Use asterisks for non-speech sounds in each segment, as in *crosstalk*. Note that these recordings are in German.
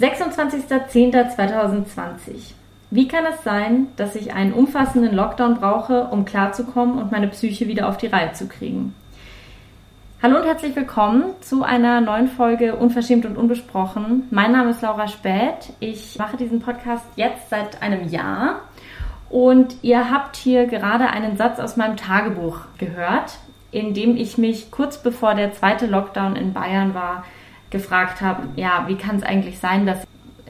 26.10.2020. Wie kann es sein, dass ich einen umfassenden Lockdown brauche, um klarzukommen und meine Psyche wieder auf die Reihe zu kriegen? Hallo und herzlich willkommen zu einer neuen Folge Unverschämt und Unbesprochen. Mein Name ist Laura Späth. Ich mache diesen Podcast jetzt seit einem Jahr und ihr habt hier gerade einen Satz aus meinem Tagebuch gehört, in dem ich mich kurz bevor der zweite Lockdown in Bayern war, gefragt habe, ja, wie kann es eigentlich sein, dass,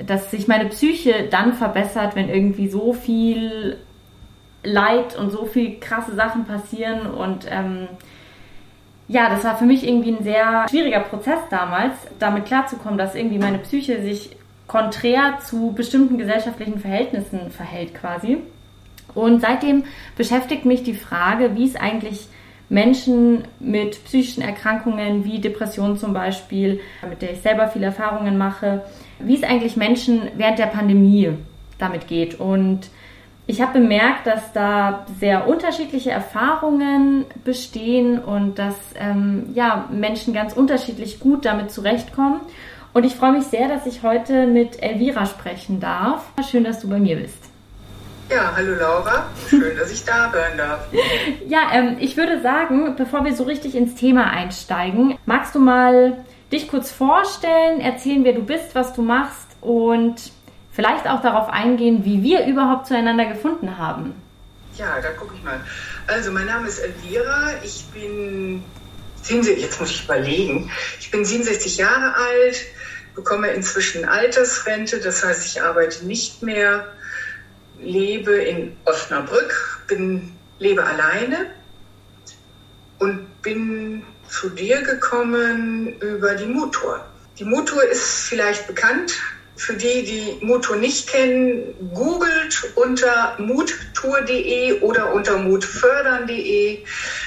dass sich meine Psyche dann verbessert, wenn irgendwie so viel Leid und so viel krasse Sachen passieren und ähm, ja, das war für mich irgendwie ein sehr schwieriger Prozess damals, damit klarzukommen, dass irgendwie meine Psyche sich konträr zu bestimmten gesellschaftlichen Verhältnissen verhält quasi. Und seitdem beschäftigt mich die Frage, wie es eigentlich Menschen mit psychischen Erkrankungen wie Depressionen zum Beispiel, mit der ich selber viele Erfahrungen mache, wie es eigentlich Menschen während der Pandemie damit geht. Und ich habe bemerkt, dass da sehr unterschiedliche Erfahrungen bestehen und dass ähm, ja, Menschen ganz unterschiedlich gut damit zurechtkommen. Und ich freue mich sehr, dass ich heute mit Elvira sprechen darf. Schön, dass du bei mir bist. Ja, hallo Laura, schön, dass ich da sein darf. *laughs* ja, ähm, ich würde sagen, bevor wir so richtig ins Thema einsteigen, magst du mal dich kurz vorstellen, erzählen, wer du bist, was du machst und vielleicht auch darauf eingehen, wie wir überhaupt zueinander gefunden haben. Ja, da gucke ich mal. Also, mein Name ist Elvira, ich bin, jetzt muss ich überlegen, ich bin 67 Jahre alt, bekomme inzwischen Altersrente, das heißt, ich arbeite nicht mehr lebe in Osnabrück, bin, lebe alleine und bin zu dir gekommen über die Motor. Die Motor ist vielleicht bekannt, für die, die Moto nicht kennen, googelt unter muttour.de oder unter mutfördern.de.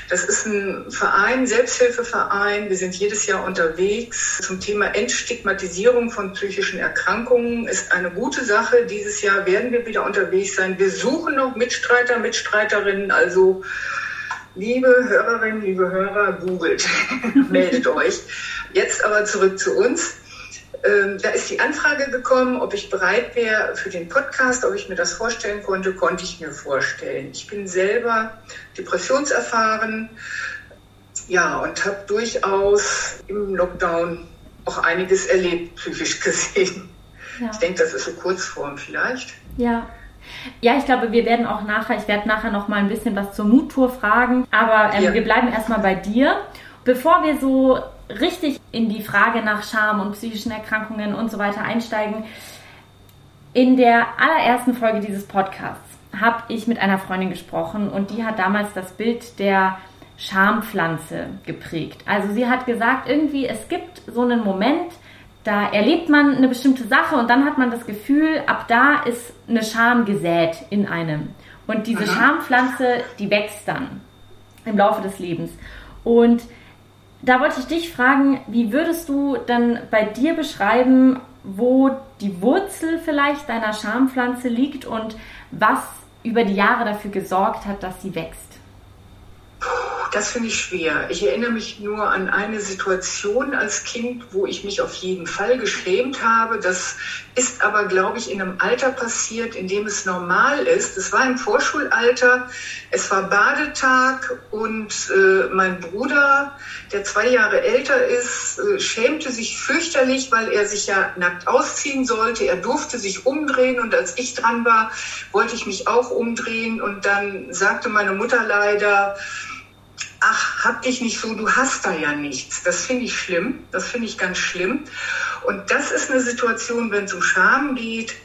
Das ist ein Verein, Selbsthilfeverein. Wir sind jedes Jahr unterwegs zum Thema Entstigmatisierung von psychischen Erkrankungen. Ist eine gute Sache. Dieses Jahr werden wir wieder unterwegs sein. Wir suchen noch Mitstreiter, Mitstreiterinnen. Also liebe Hörerinnen, liebe Hörer, googelt, *laughs* meldet euch. Jetzt aber zurück zu uns. Ähm, da ist die Anfrage gekommen, ob ich bereit wäre für den Podcast, ob ich mir das vorstellen konnte, konnte ich mir vorstellen. Ich bin selber depressionserfahren, ja, und habe durchaus im Lockdown auch einiges erlebt, psychisch *laughs* gesehen. Ja. Ich denke, das ist so Kurzform vielleicht. Ja. Ja, ich glaube, wir werden auch nachher, ich werde nachher noch mal ein bisschen was zur Muttour fragen, aber ähm, ja. wir bleiben erstmal bei dir. Bevor wir so richtig in die Frage nach Scham und psychischen Erkrankungen und so weiter einsteigen, in der allerersten Folge dieses Podcasts habe ich mit einer Freundin gesprochen und die hat damals das Bild der Schampflanze geprägt. Also sie hat gesagt, irgendwie es gibt so einen Moment, da erlebt man eine bestimmte Sache und dann hat man das Gefühl, ab da ist eine Scham gesät in einem. Und diese. Schampflanze, die wächst dann im Laufe des Lebens. Und da wollte ich dich fragen, wie würdest du dann bei dir beschreiben, wo die Wurzel vielleicht deiner Schampflanze liegt und was über die Jahre dafür gesorgt hat, dass sie wächst? Das finde ich schwer. Ich erinnere mich nur an eine Situation als Kind, wo ich mich auf jeden Fall geschämt habe. Das ist aber, glaube ich, in einem Alter passiert, in dem es normal ist. Es war im Vorschulalter, es war Badetag und äh, mein Bruder, der zwei Jahre älter ist, äh, schämte sich fürchterlich, weil er sich ja nackt ausziehen sollte. Er durfte sich umdrehen und als ich dran war, wollte ich mich auch umdrehen und dann sagte meine Mutter leider, ach, hab dich nicht so, du hast da ja nichts. Das finde ich schlimm, das finde ich ganz schlimm. Und das ist eine Situation, wenn es um Scham geht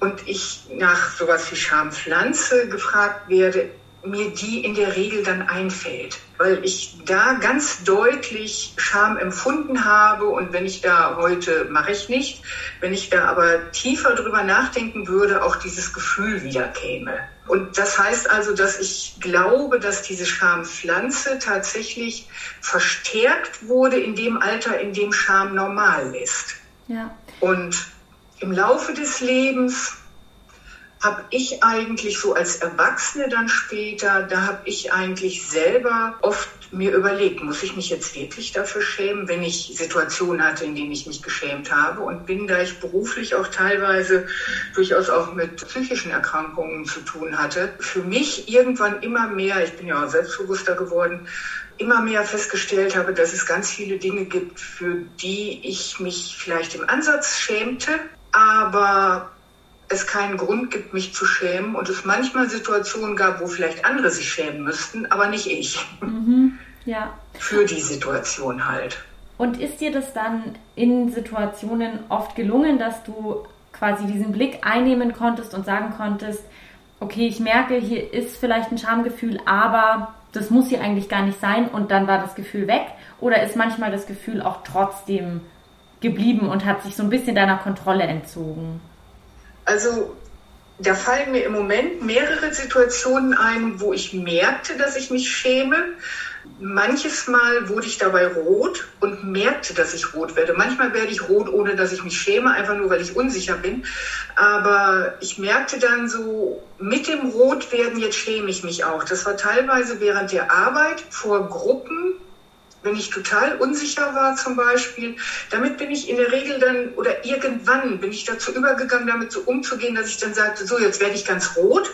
und ich nach sowas wie Schampflanze gefragt werde, mir die in der Regel dann einfällt, weil ich da ganz deutlich Scham empfunden habe und wenn ich da heute mache ich nicht, wenn ich da aber tiefer drüber nachdenken würde, auch dieses Gefühl wieder käme. Und das heißt also, dass ich glaube, dass diese Schampflanze tatsächlich verstärkt wurde in dem Alter, in dem Scham normal ist. Ja. Und im Laufe des Lebens habe ich eigentlich so als Erwachsene dann später, da habe ich eigentlich selber oft mir überlegt, muss ich mich jetzt wirklich dafür schämen, wenn ich Situationen hatte, in denen ich mich geschämt habe und bin, da ich beruflich auch teilweise durchaus auch mit psychischen Erkrankungen zu tun hatte, für mich irgendwann immer mehr, ich bin ja auch selbstbewusster geworden, immer mehr festgestellt habe, dass es ganz viele Dinge gibt, für die ich mich vielleicht im Ansatz schämte, aber es keinen Grund gibt, mich zu schämen und es manchmal Situationen gab, wo vielleicht andere sich schämen müssten, aber nicht ich. Mhm. Ja. Für die Situation halt. Und ist dir das dann in Situationen oft gelungen, dass du quasi diesen Blick einnehmen konntest und sagen konntest, okay, ich merke, hier ist vielleicht ein Schamgefühl, aber das muss hier eigentlich gar nicht sein und dann war das Gefühl weg? Oder ist manchmal das Gefühl auch trotzdem geblieben und hat sich so ein bisschen deiner Kontrolle entzogen? Also da fallen mir im Moment mehrere Situationen ein, wo ich merkte, dass ich mich schäme. Manches Mal wurde ich dabei rot und merkte, dass ich rot werde. Manchmal werde ich rot, ohne dass ich mich schäme, einfach nur, weil ich unsicher bin. Aber ich merkte dann so, mit dem Rotwerden, jetzt schäme ich mich auch. Das war teilweise während der Arbeit vor Gruppen, wenn ich total unsicher war zum Beispiel, damit bin ich in der Regel dann oder irgendwann bin ich dazu übergegangen, damit so umzugehen, dass ich dann sagte, so jetzt werde ich ganz rot.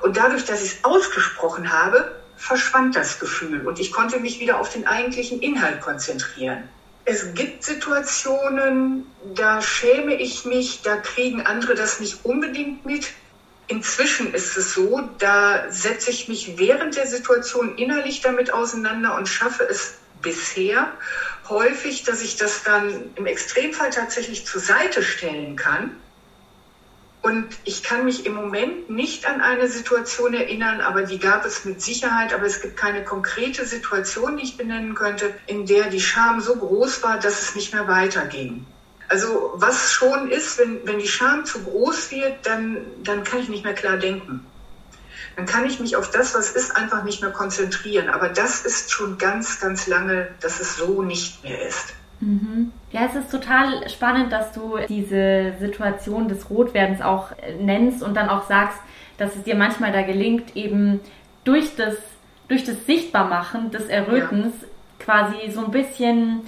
Und dadurch, dass ich es ausgesprochen habe, verschwand das Gefühl und ich konnte mich wieder auf den eigentlichen Inhalt konzentrieren. Es gibt Situationen, da schäme ich mich, da kriegen andere das nicht unbedingt mit. Inzwischen ist es so, da setze ich mich während der Situation innerlich damit auseinander und schaffe es bisher häufig, dass ich das dann im Extremfall tatsächlich zur Seite stellen kann. Und ich kann mich im Moment nicht an eine Situation erinnern, aber die gab es mit Sicherheit. Aber es gibt keine konkrete Situation, die ich benennen könnte, in der die Scham so groß war, dass es nicht mehr weiterging. Also was schon ist, wenn, wenn die Scham zu groß wird, dann, dann kann ich nicht mehr klar denken dann kann ich mich auf das, was ist, einfach nicht mehr konzentrieren. Aber das ist schon ganz, ganz lange, dass es so nicht mehr ist. Mhm. Ja, es ist total spannend, dass du diese Situation des Rotwerdens auch nennst und dann auch sagst, dass es dir manchmal da gelingt, eben durch das, durch das Sichtbarmachen des Errötens ja. quasi so ein bisschen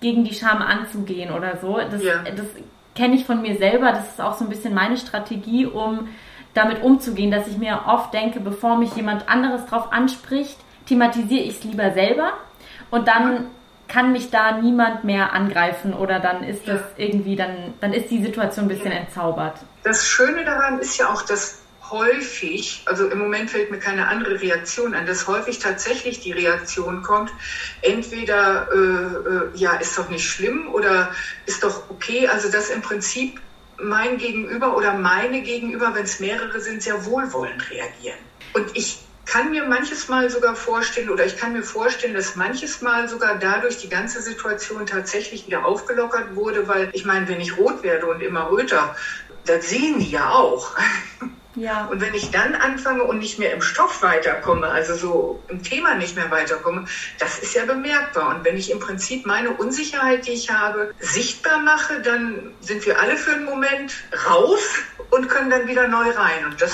gegen die Scham anzugehen oder so. Das, ja. das kenne ich von mir selber. Das ist auch so ein bisschen meine Strategie, um damit umzugehen, dass ich mir oft denke, bevor mich jemand anderes drauf anspricht, thematisiere ich es lieber selber. Und dann kann mich da niemand mehr angreifen oder dann ist das irgendwie, dann, dann ist die Situation ein bisschen entzaubert. Das Schöne daran ist ja auch, dass häufig, also im Moment fällt mir keine andere Reaktion an, dass häufig tatsächlich die Reaktion kommt, entweder äh, äh, ja, ist doch nicht schlimm oder ist doch okay, also dass im Prinzip mein Gegenüber oder meine Gegenüber, wenn es mehrere sind, sehr wohlwollend reagieren. Und ich kann mir manches Mal sogar vorstellen oder ich kann mir vorstellen, dass manches Mal sogar dadurch die ganze Situation tatsächlich wieder aufgelockert wurde, weil ich meine, wenn ich rot werde und immer röter, das sehen die ja auch. *laughs* Ja. Und wenn ich dann anfange und nicht mehr im Stoff weiterkomme, also so im Thema nicht mehr weiterkomme, das ist ja bemerkbar. Und wenn ich im Prinzip meine Unsicherheit, die ich habe, sichtbar mache, dann sind wir alle für einen Moment raus und können dann wieder neu rein. Und das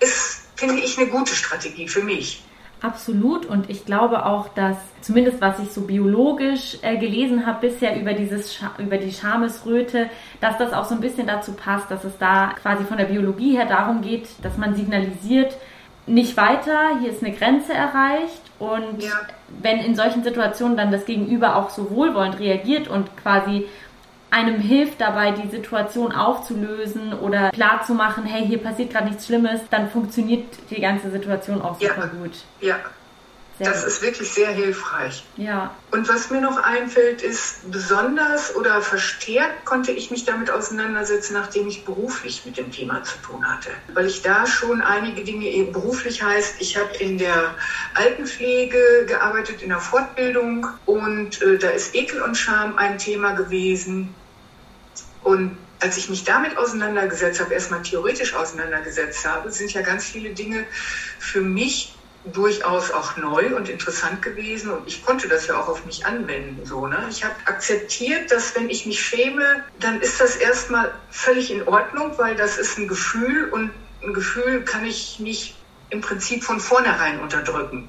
ist, finde ich, eine gute Strategie für mich. Absolut. Und ich glaube auch, dass zumindest was ich so biologisch äh, gelesen habe bisher über dieses über die Schamesröte, dass das auch so ein bisschen dazu passt, dass es da quasi von der Biologie her darum geht, dass man signalisiert, nicht weiter, hier ist eine Grenze erreicht und ja. wenn in solchen Situationen dann das Gegenüber auch so wohlwollend reagiert und quasi einem hilft dabei, die Situation aufzulösen oder klarzumachen, hey, hier passiert gerade nichts Schlimmes, dann funktioniert die ganze Situation auch super ja. gut. Ja. Sehr das gut. ist wirklich sehr hilfreich. Ja. Und was mir noch einfällt, ist, besonders oder verstärkt konnte ich mich damit auseinandersetzen, nachdem ich beruflich mit dem Thema zu tun hatte. Weil ich da schon einige Dinge eben beruflich heißt, ich habe in der Altenpflege gearbeitet, in der Fortbildung und äh, da ist Ekel und Scham ein Thema gewesen. Und als ich mich damit auseinandergesetzt habe, erstmal theoretisch auseinandergesetzt habe, sind ja ganz viele Dinge für mich durchaus auch neu und interessant gewesen und ich konnte das ja auch auf mich anwenden. So, ne? Ich habe akzeptiert, dass wenn ich mich schäme, dann ist das erstmal völlig in Ordnung, weil das ist ein Gefühl und ein Gefühl kann ich nicht im Prinzip von vornherein unterdrücken.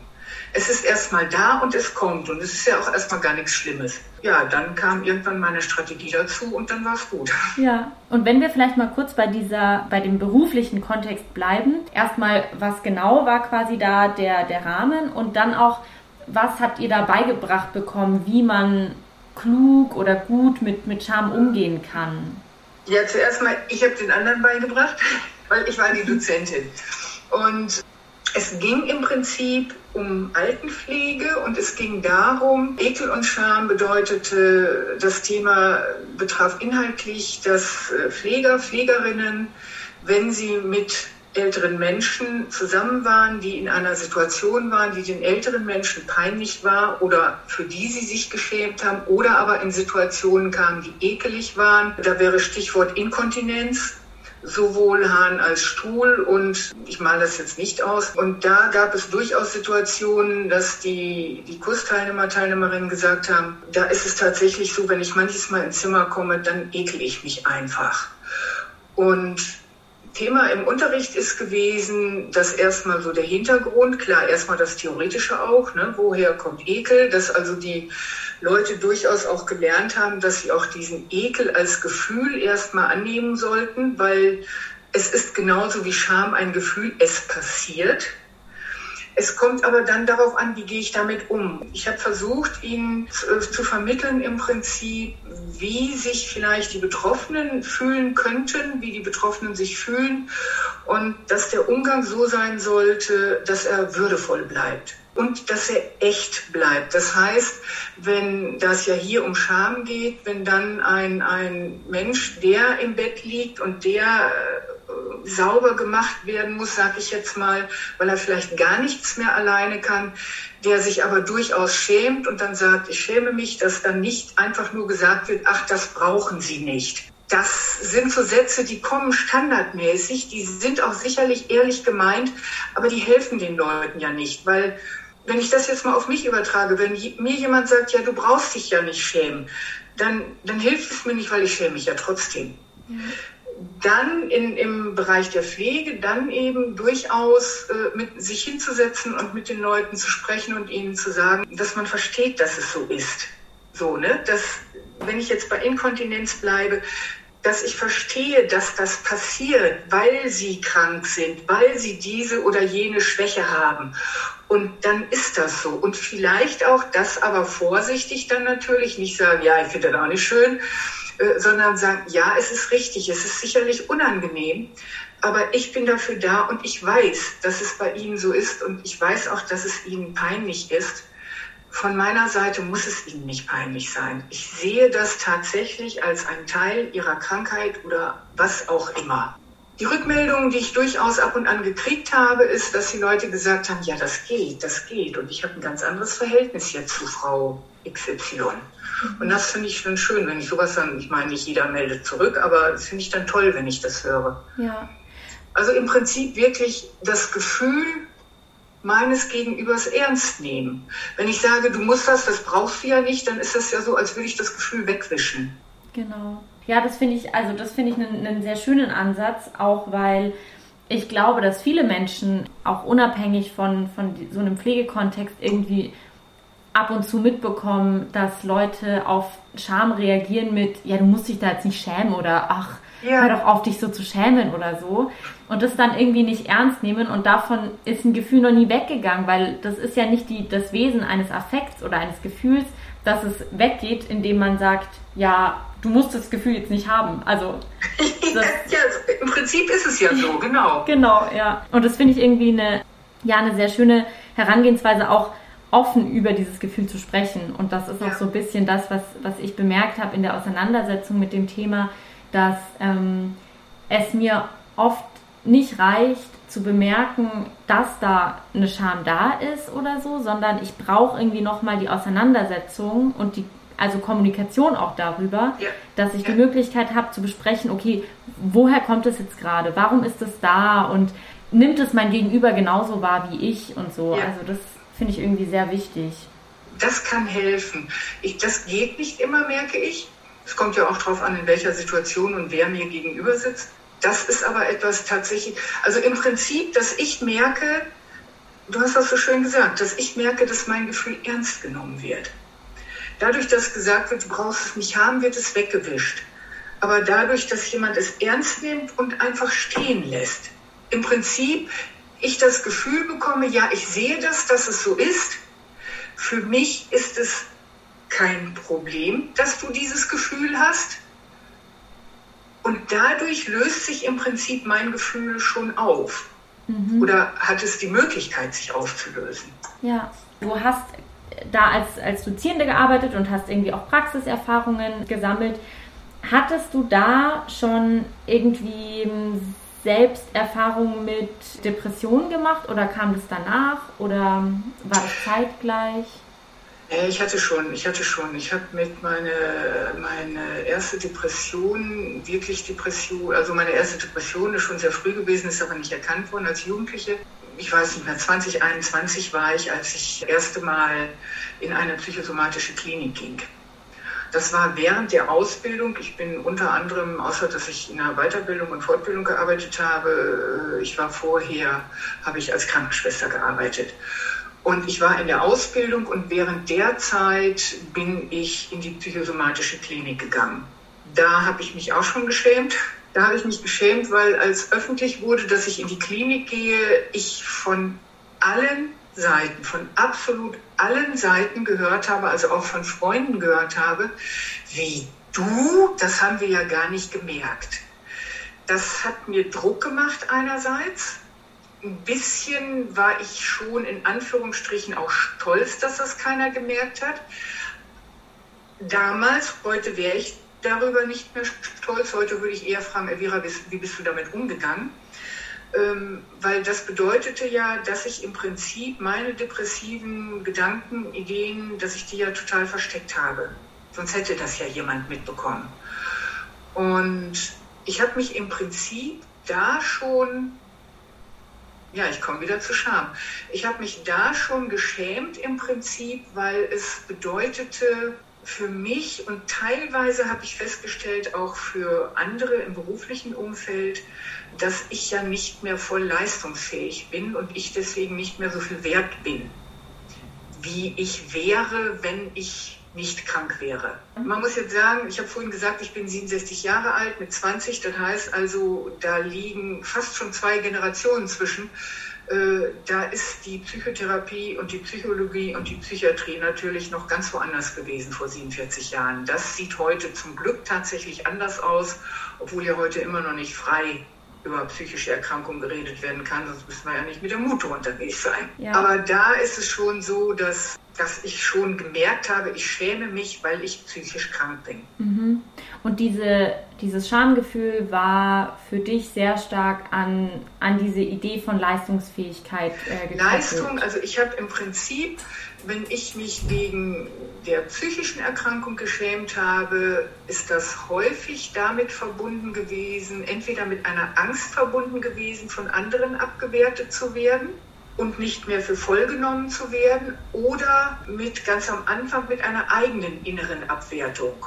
Es ist erstmal da und es kommt und es ist ja auch erstmal gar nichts Schlimmes. Ja, dann kam irgendwann meine Strategie dazu und dann war es gut. *laughs* Ja, und wenn wir vielleicht mal kurz bei dieser, bei dem beruflichen Kontext bleiben, erstmal, was genau war quasi da der, der Rahmen und dann auch, was habt ihr da beigebracht bekommen, wie man klug oder gut mit, mit Scham umgehen kann? Ja, zuerst mal, ich habe den anderen beigebracht, *laughs* weil ich war die Dozentin. Und es ging im Prinzip um Altenpflege und es ging darum, Ekel und Scham bedeutete, das Thema betraf inhaltlich, dass äh, Pfleger, Pflegerinnen, wenn sie mit älteren Menschen zusammen waren, die in einer Situation waren, die den älteren Menschen peinlich war oder für die sie sich geschämt haben oder aber in Situationen kamen, die ekelig waren. Da wäre Stichwort Inkontinenz sowohl Hahn als Stuhl und ich male das jetzt nicht aus. Und da gab es durchaus Situationen, dass die, die Kursteilnehmer, Teilnehmerinnen gesagt haben, da ist es tatsächlich so, wenn ich manches Mal ins Zimmer komme, dann ekel ich mich einfach. Und Thema im Unterricht ist gewesen, dass erstmal so der Hintergrund, klar, erstmal das Theoretische auch, ne, woher kommt Ekel, dass also die Leute durchaus auch gelernt haben, dass sie auch diesen Ekel als Gefühl erstmal annehmen sollten, weil es ist genauso wie Scham ein Gefühl, es passiert. Es kommt aber dann darauf an, wie gehe ich damit um. Ich habe versucht, ihnen zu, äh, vermitteln im Prinzip, wie sich vielleicht die Betroffenen fühlen könnten, wie die Betroffenen sich fühlen und dass der Umgang so sein sollte, dass er würdevoll bleibt und dass er echt bleibt. Das heißt, wenn das ja hier um Scham geht, wenn dann ein, ein Mensch, der im Bett liegt und der äh, sauber gemacht werden muss, sage ich jetzt mal, weil er vielleicht gar nichts mehr alleine kann, der sich aber durchaus schämt und dann sagt, ich schäme mich, dass dann nicht einfach nur gesagt wird, ach, das brauchen Sie nicht. Das sind so Sätze, die kommen standardmäßig, die sind auch sicherlich ehrlich gemeint, aber die helfen den Leuten ja nicht, weil wenn ich das jetzt mal auf mich übertrage, wenn mir jemand sagt, ja, du brauchst dich ja nicht schämen, dann, dann hilft es mir nicht, weil ich schäme mich ja trotzdem. Ja. Dann in, im Bereich der Pflege, dann eben durchaus äh, mit sich hinzusetzen und mit den Leuten zu sprechen und ihnen zu sagen, dass man versteht, dass es so ist. So, ne? Dass, wenn ich jetzt bei Inkontinenz bleibe, dass ich verstehe, dass das passiert, weil sie krank sind, weil sie diese oder jene Schwäche haben. Und dann ist das so. Und vielleicht auch das aber vorsichtig dann natürlich, nicht sagen, ja, ich finde das auch nicht schön, äh, sondern sagen, ja, es ist richtig, es ist sicherlich unangenehm, aber ich bin dafür da und ich weiß, dass es bei Ihnen so ist und ich weiß auch, dass es Ihnen peinlich ist. Von meiner Seite muss es Ihnen nicht peinlich sein. Ich sehe das tatsächlich als einen Teil Ihrer Krankheit oder was auch immer. Die Rückmeldungen, die ich durchaus ab und an gekriegt habe, ist, dass die Leute gesagt haben, ja, das geht, das geht. Und ich habe ein ganz anderes Verhältnis jetzt zu Frau XY. Und das finde ich schon schön, wenn ich sowas dann, ich meine, nicht jeder meldet zurück, aber das finde ich dann toll, wenn ich das höre. Ja. Also im Prinzip wirklich das Gefühl, meines Gegenübers ernst nehmen. Wenn ich sage, du musst das, das brauchst du ja nicht, dann ist das ja so, als würde ich das Gefühl wegwischen. Genau. Ja, das finde ich, also das finde ich einen, einen sehr schönen Ansatz, auch weil ich glaube, dass viele Menschen auch unabhängig von, von so einem Pflegekontext irgendwie ab und zu mitbekommen, dass Leute auf Scham reagieren mit, ja, du musst dich da jetzt nicht schämen oder ach, ja. hör doch auf, dich so zu schämen oder so. Und das dann irgendwie nicht ernst nehmen und davon ist ein Gefühl noch nie weggegangen, weil das ist ja nicht die, das Wesen eines Affekts oder eines Gefühls, dass es weggeht, indem man sagt, ja, du musst das Gefühl jetzt nicht haben. Also *laughs* ja, im Prinzip ist es ja so, *laughs* genau. genau, ja. Und das finde ich irgendwie eine, ja, eine sehr schöne Herangehensweise, auch offen über dieses Gefühl zu sprechen. Und das ist auch ja. so ein bisschen das, was, was ich bemerkt habe in der Auseinandersetzung mit dem Thema, dass ähm, es mir oft nicht reicht zu bemerken, dass da eine Scham da ist oder so, sondern ich brauche irgendwie nochmal die Auseinandersetzung und die also Kommunikation auch darüber, ja. dass ich die Möglichkeit habe zu besprechen, okay, woher kommt es jetzt gerade? Warum ist es da? Und nimmt es mein Gegenüber genauso wahr wie ich und so? Ja. Also das finde ich irgendwie sehr wichtig. Das kann helfen. Ich, das geht nicht immer, merke ich. Es kommt ja auch darauf an, in welcher Situation und wer mir gegenüber sitzt. das ist aber etwas tatsächlich, also im Prinzip, dass ich merke, du hast das so schön gesagt, dass ich merke, dass mein Gefühl ernst genommen wird. Dadurch, dass gesagt wird, du brauchst es nicht haben, wird es weggewischt. Aber dadurch, dass jemand es ernst nimmt und einfach stehen lässt, im Prinzip ich das Gefühl bekomme, ja, ich sehe das, dass es so ist. Für mich ist es kein Problem, dass du dieses Gefühl hast. Und dadurch löst sich im Prinzip mein Gefühl schon auf. Mhm. Oder hat es die Möglichkeit, sich aufzulösen. Ja, du hast da als, als Dozierende gearbeitet und hast irgendwie auch Praxiserfahrungen gesammelt. Hattest du da schon irgendwie Selbsterfahrungen mit Depressionen gemacht oder kam das danach oder war das zeitgleich? Ich hatte schon, ich hatte schon. Ich habe mit meine, meine erste Depression, wirklich Depression, also meine erste Depression ist schon sehr früh gewesen, ist aber nicht erkannt worden als Jugendliche. Ich weiß nicht mehr, 2021 war ich, als ich das erste Mal in eine psychosomatische Klinik ging. Das war während der Ausbildung. Ich bin unter anderem, außer dass ich in der Weiterbildung und Fortbildung gearbeitet habe, äh, ich war vorher, habe ich als Krankenschwester gearbeitet. Und ich war in der Ausbildung und während der Zeit bin ich in die psychosomatische Klinik gegangen. Da habe ich mich auch schon geschämt. Da habe ich mich geschämt, weil als öffentlich wurde, dass ich in die Klinik gehe, ich von allen Seiten, von absolut allen Seiten gehört habe, also auch von Freunden gehört habe, wie du, das haben wir ja gar nicht gemerkt. Das hat mir Druck gemacht einerseits, ein bisschen war ich schon in Anführungsstrichen auch stolz, dass das keiner gemerkt hat. Damals, heute wäre ich darüber nicht mehr stolz. Heute würde ich eher fragen, Elvira, wie bist du damit umgegangen? Ähm, weil das bedeutete ja, dass ich im Prinzip meine depressiven Gedanken, Ideen, dass ich die ja total versteckt habe. Sonst hätte das ja jemand mitbekommen. Und ich habe mich im Prinzip da schon ja, ich komme wieder zu Scham. Ich habe mich da schon geschämt im Prinzip, weil es bedeutete für mich und teilweise habe ich festgestellt, auch für andere im beruflichen Umfeld, dass ich ja nicht mehr voll leistungsfähig bin und ich deswegen nicht mehr so viel wert bin, wie ich wäre, wenn ich nicht krank wäre. Man muss jetzt sagen, ich habe vorhin gesagt, ich bin 67 Jahre alt mit 20, das heißt also, da liegen fast schon zwei Generationen zwischen. Äh, da ist die Psychotherapie und die Psychologie und die Psychiatrie natürlich noch ganz woanders gewesen vor 47 Jahren. Das sieht heute zum Glück tatsächlich anders aus, obwohl ja heute immer noch nicht frei über psychische Erkrankungen geredet werden kann, sonst müssen wir ja nicht mit dem Motor unterwegs sein. Ja. Aber da ist es schon so, dass, dass ich schon gemerkt habe, ich schäme mich, weil ich psychisch krank bin. Mhm. Und diese, dieses Schamgefühl war für dich sehr stark an, an diese Idee von Leistungsfähigkeit äh, gekoppelt. Leistung, also ich habe im Prinzip, wenn ich mich wegen der psychischen Erkrankung geschämt habe, ist das häufig damit verbunden gewesen, entweder mit einer Angst verbunden gewesen, von anderen abgewertet zu werden und nicht mehr für voll genommen zu werden oder mit ganz am Anfang mit einer eigenen inneren Abwertung.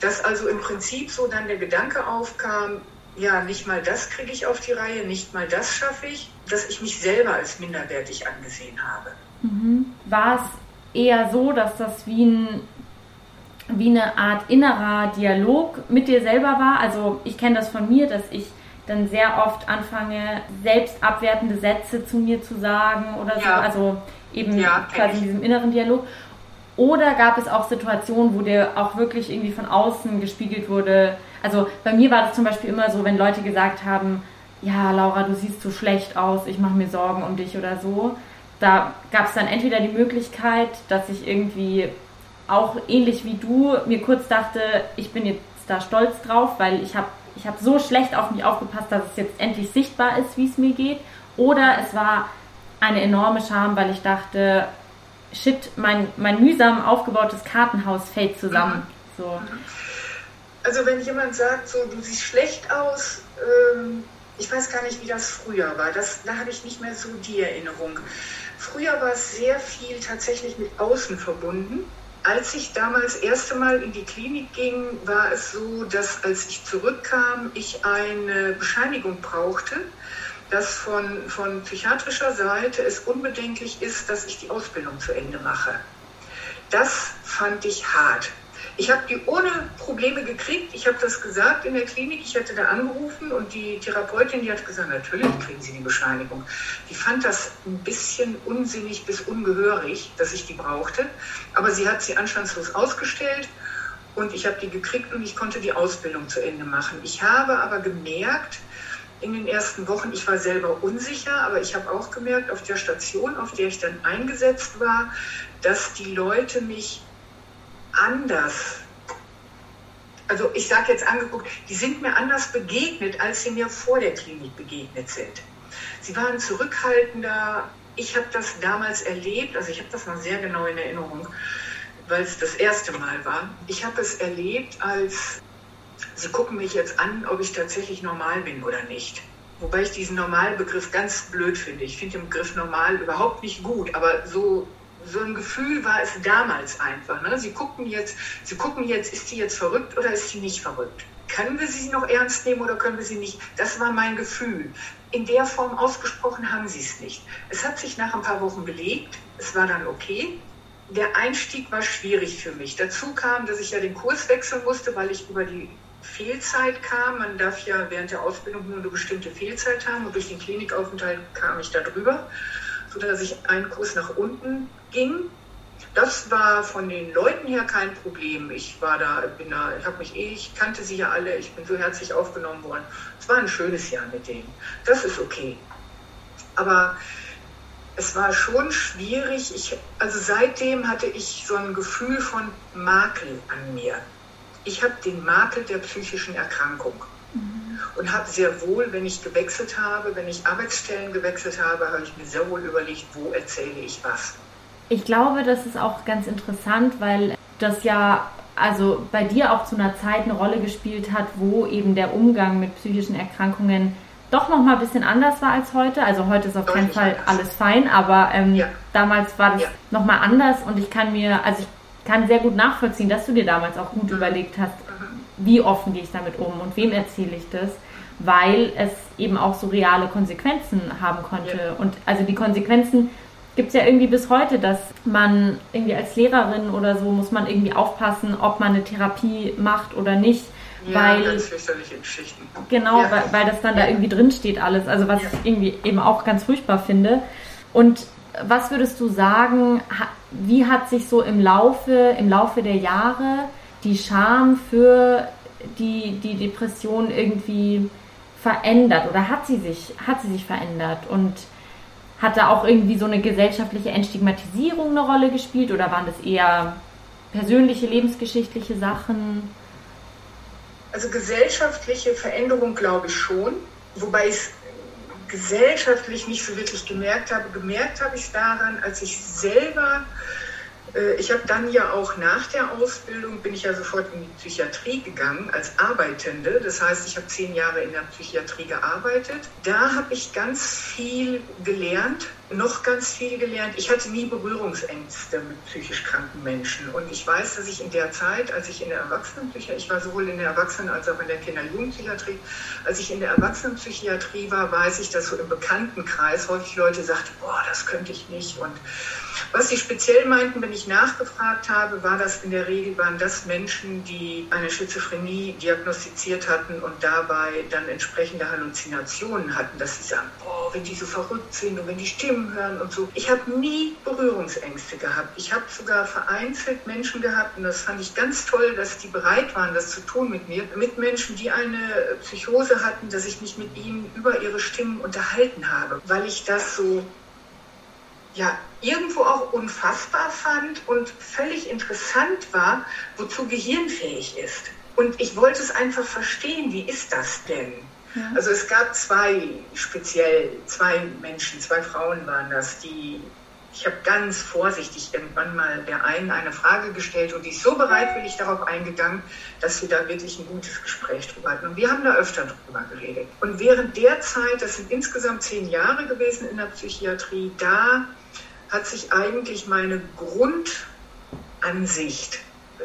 Dass also im Prinzip so dann der Gedanke aufkam, ja, nicht mal das kriege ich auf die Reihe, nicht mal das schaffe ich, dass ich mich selber als minderwertig angesehen habe. Mhm. War es eher so, dass das wie, ein, wie eine Art innerer Dialog mit dir selber war. Also ich kenne das von mir, dass ich dann sehr oft anfange, selbst abwertende Sätze zu mir zu sagen oder so. Also eben ja, quasi in diesem inneren Dialog. Oder gab es auch Situationen, wo dir auch wirklich irgendwie von außen gespiegelt wurde? Also bei mir war das zum Beispiel immer so, wenn Leute gesagt haben, ja, Laura, du siehst so schlecht aus, ich mache mir Sorgen um dich oder so da gab es dann entweder die Möglichkeit, dass ich irgendwie auch ähnlich wie du mir kurz dachte, ich bin jetzt da stolz drauf, weil ich habe ich hab so schlecht auf mich aufgepasst, dass es jetzt endlich sichtbar ist, wie es mir geht. Oder es war eine enorme Scham, weil ich dachte, shit, mein, mein mühsam aufgebautes Kartenhaus fällt zusammen. So. Also wenn jemand sagt, so du siehst schlecht aus, ähm, ich weiß gar nicht, wie das früher war. Das, da habe ich nicht mehr so die Erinnerung. Früher war es sehr viel tatsächlich mit außen verbunden. als ich damals das erste Mal in die Klinik ging, war es so, dass als ich zurückkam, ich eine Bescheinigung brauchte, dass von, von psychiatrischer Seite es unbedenklich ist, dass ich die Ausbildung zu Ende mache. Das fand ich hart. Ich habe die ohne Probleme gekriegt. Ich habe das gesagt in der Klinik. Ich hatte da angerufen und die Therapeutin, die hat gesagt, natürlich kriegen Sie die Bescheinigung. Die fand das ein bisschen unsinnig bis ungehörig, dass ich die brauchte. Aber sie hat sie anstandslos ausgestellt und ich habe die gekriegt und ich konnte die Ausbildung zu Ende machen. Ich habe aber gemerkt, in den ersten Wochen, ich war selber unsicher, aber ich habe auch gemerkt, auf der Station, auf der ich dann eingesetzt war, dass die Leute mich anders, also ich sage jetzt angeguckt, die sind mir anders begegnet, als sie mir vor der Klinik begegnet sind. Sie waren zurückhaltender. Ich habe das damals erlebt, also ich habe das noch sehr genau in Erinnerung, weil es das erste Mal war. Ich habe es erlebt als, sie gucken mich jetzt an, ob ich tatsächlich normal bin oder nicht. Wobei ich diesen Normalbegriff ganz blöd finde. Ich finde den Begriff normal überhaupt nicht gut, aber so so ein Gefühl war es damals einfach. Ne? Sie gucken jetzt, sie gucken jetzt, ist sie jetzt verrückt oder ist sie nicht verrückt? Können wir sie noch ernst nehmen oder können wir sie nicht? Das war mein Gefühl. In der Form ausgesprochen haben sie es nicht. Es hat sich nach ein paar Wochen belegt. Es war dann okay. Der Einstieg war schwierig für mich. Dazu kam, dass ich ja den Kurs wechseln musste, weil ich über die Fehlzeit kam. Man darf ja während der Ausbildung nur eine bestimmte Fehlzeit haben und durch den Klinikaufenthalt kam ich da drüber sodass ich einen Kurs nach unten ging. Das war von den Leuten her kein Problem. Ich war da, bin da, ich habe mich eh, ich kannte sie ja alle, ich bin so herzlich aufgenommen worden. Es war ein schönes Jahr mit denen. Das ist okay. Aber es war schon schwierig. Ich, also seitdem hatte ich so ein Gefühl von Makel an mir. Ich habe den Makel der psychischen Erkrankung und habe sehr wohl, wenn ich gewechselt habe, wenn ich Arbeitsstellen gewechselt habe, habe ich mir sehr wohl überlegt, wo erzähle ich was. Ich glaube, das ist auch ganz interessant, weil das ja also bei dir auch zu einer Zeit eine Rolle gespielt hat, wo eben der Umgang mit psychischen Erkrankungen doch noch mal ein bisschen anders war als heute. Also heute ist auf keinen Fall anders. alles fein, aber ähm, ja. damals war das ja. noch mal anders und ich kann mir, also ich kann sehr gut nachvollziehen, dass du dir damals auch gut mhm. überlegt hast, wie offen gehe ich damit um und wem erzähle ich das, weil es eben auch so reale Konsequenzen haben konnte. Ja. Und also die Konsequenzen gibt es ja irgendwie bis heute, dass man irgendwie als Lehrerin oder so muss man irgendwie aufpassen, ob man eine Therapie macht oder nicht. Ja, weil, ganz fürchterliche Geschichten. Genau, ja. weil, weil das dann da irgendwie drin steht alles. Also was ich irgendwie eben auch ganz furchtbar finde. Und was würdest du sagen, wie hat sich so im Laufe, im Laufe der Jahre die Scham für die, die Depression irgendwie verändert oder hat sie sich, hat sie sich verändert und hat da auch irgendwie so eine gesellschaftliche Entstigmatisierung eine Rolle gespielt oder waren das eher persönliche, lebensgeschichtliche Sachen? Also gesellschaftliche Veränderung glaube ich schon, wobei ich es gesellschaftlich nicht so wirklich gemerkt habe. Gemerkt habe ich es daran, als ich selber ich habe dann ja auch nach der Ausbildung, bin ich ja sofort in die Psychiatrie gegangen als Arbeitende. Das heißt, ich habe zehn Jahre in der Psychiatrie gearbeitet. Da habe ich ganz viel gelernt, noch ganz viel gelernt. Ich hatte nie Berührungsängste mit psychisch kranken Menschen. Und ich weiß, dass ich in der Zeit, als ich in der Erwachsenenpsychiatrie, ich war sowohl in der Erwachsenen- als auch in der Kinder- und Jugendpsychiatrie, als ich in der Erwachsenenpsychiatrie war, weiß ich, dass so im Bekanntenkreis häufig Leute sagten, boah, das könnte ich nicht. Und was sie speziell meinten, wenn ich nachgefragt habe, war das in der Regel, waren das Menschen, die eine Schizophrenie diagnostiziert hatten und dabei dann entsprechende Halluzinationen hatten, dass sie sagen, boah, wenn die so verrückt sind und wenn die Stimmen hören und so. Ich habe nie Berührungsängste gehabt. Ich habe sogar vereinzelt Menschen gehabt und das fand ich ganz toll, dass die bereit waren, das zu tun mit mir, mit Menschen, die eine Psychose hatten, dass ich mich mit ihnen über ihre Stimmen unterhalten habe, weil ich das so ja, irgendwo auch unfassbar fand und völlig interessant war, wozu Gehirn fähig ist. Und ich wollte es einfach verstehen, wie ist das denn? Also es gab zwei, speziell zwei Menschen, zwei Frauen waren das, die, ich habe ganz vorsichtig irgendwann mal der einen eine Frage gestellt und die ist so bereitwillig darauf eingegangen, dass wir da wirklich ein gutes Gespräch drüber hatten. Und wir haben da öfter drüber geredet. Und während der Zeit, das sind insgesamt zehn Jahre gewesen in der Psychiatrie, da hat sich eigentlich meine Grundansicht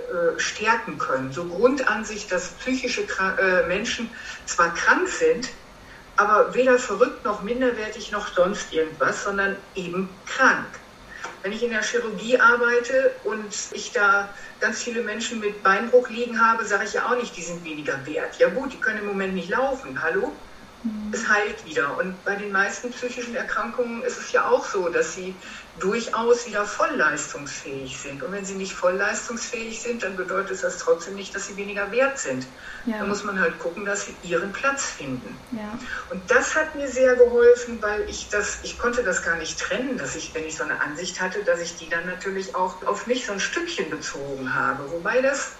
äh, stärken können. So Grundansicht, dass psychische äh, Menschen zwar krank sind, aber weder verrückt noch minderwertig noch sonst irgendwas, sondern eben krank. Wenn ich in der Chirurgie arbeite und ich da ganz viele Menschen mit Beinbruch liegen habe, sage ich ja auch nicht, die sind weniger wert. Ja gut, die können im Moment nicht laufen. Hallo? Mhm. Es heilt wieder. Und bei den meisten psychischen Erkrankungen ist es ja auch so, dass sie durchaus wieder vollleistungsfähig sind. Und wenn sie nicht vollleistungsfähig sind, dann bedeutet das trotzdem nicht, dass sie weniger wert sind. Ja. Da muss man halt gucken, dass sie ihren Platz finden. Ja. Und das hat mir sehr geholfen, weil ich das, ich konnte das gar nicht trennen, dass ich, wenn ich so eine Ansicht hatte, dass ich die dann natürlich auch auf mich so ein Stückchen bezogen habe. Wobei das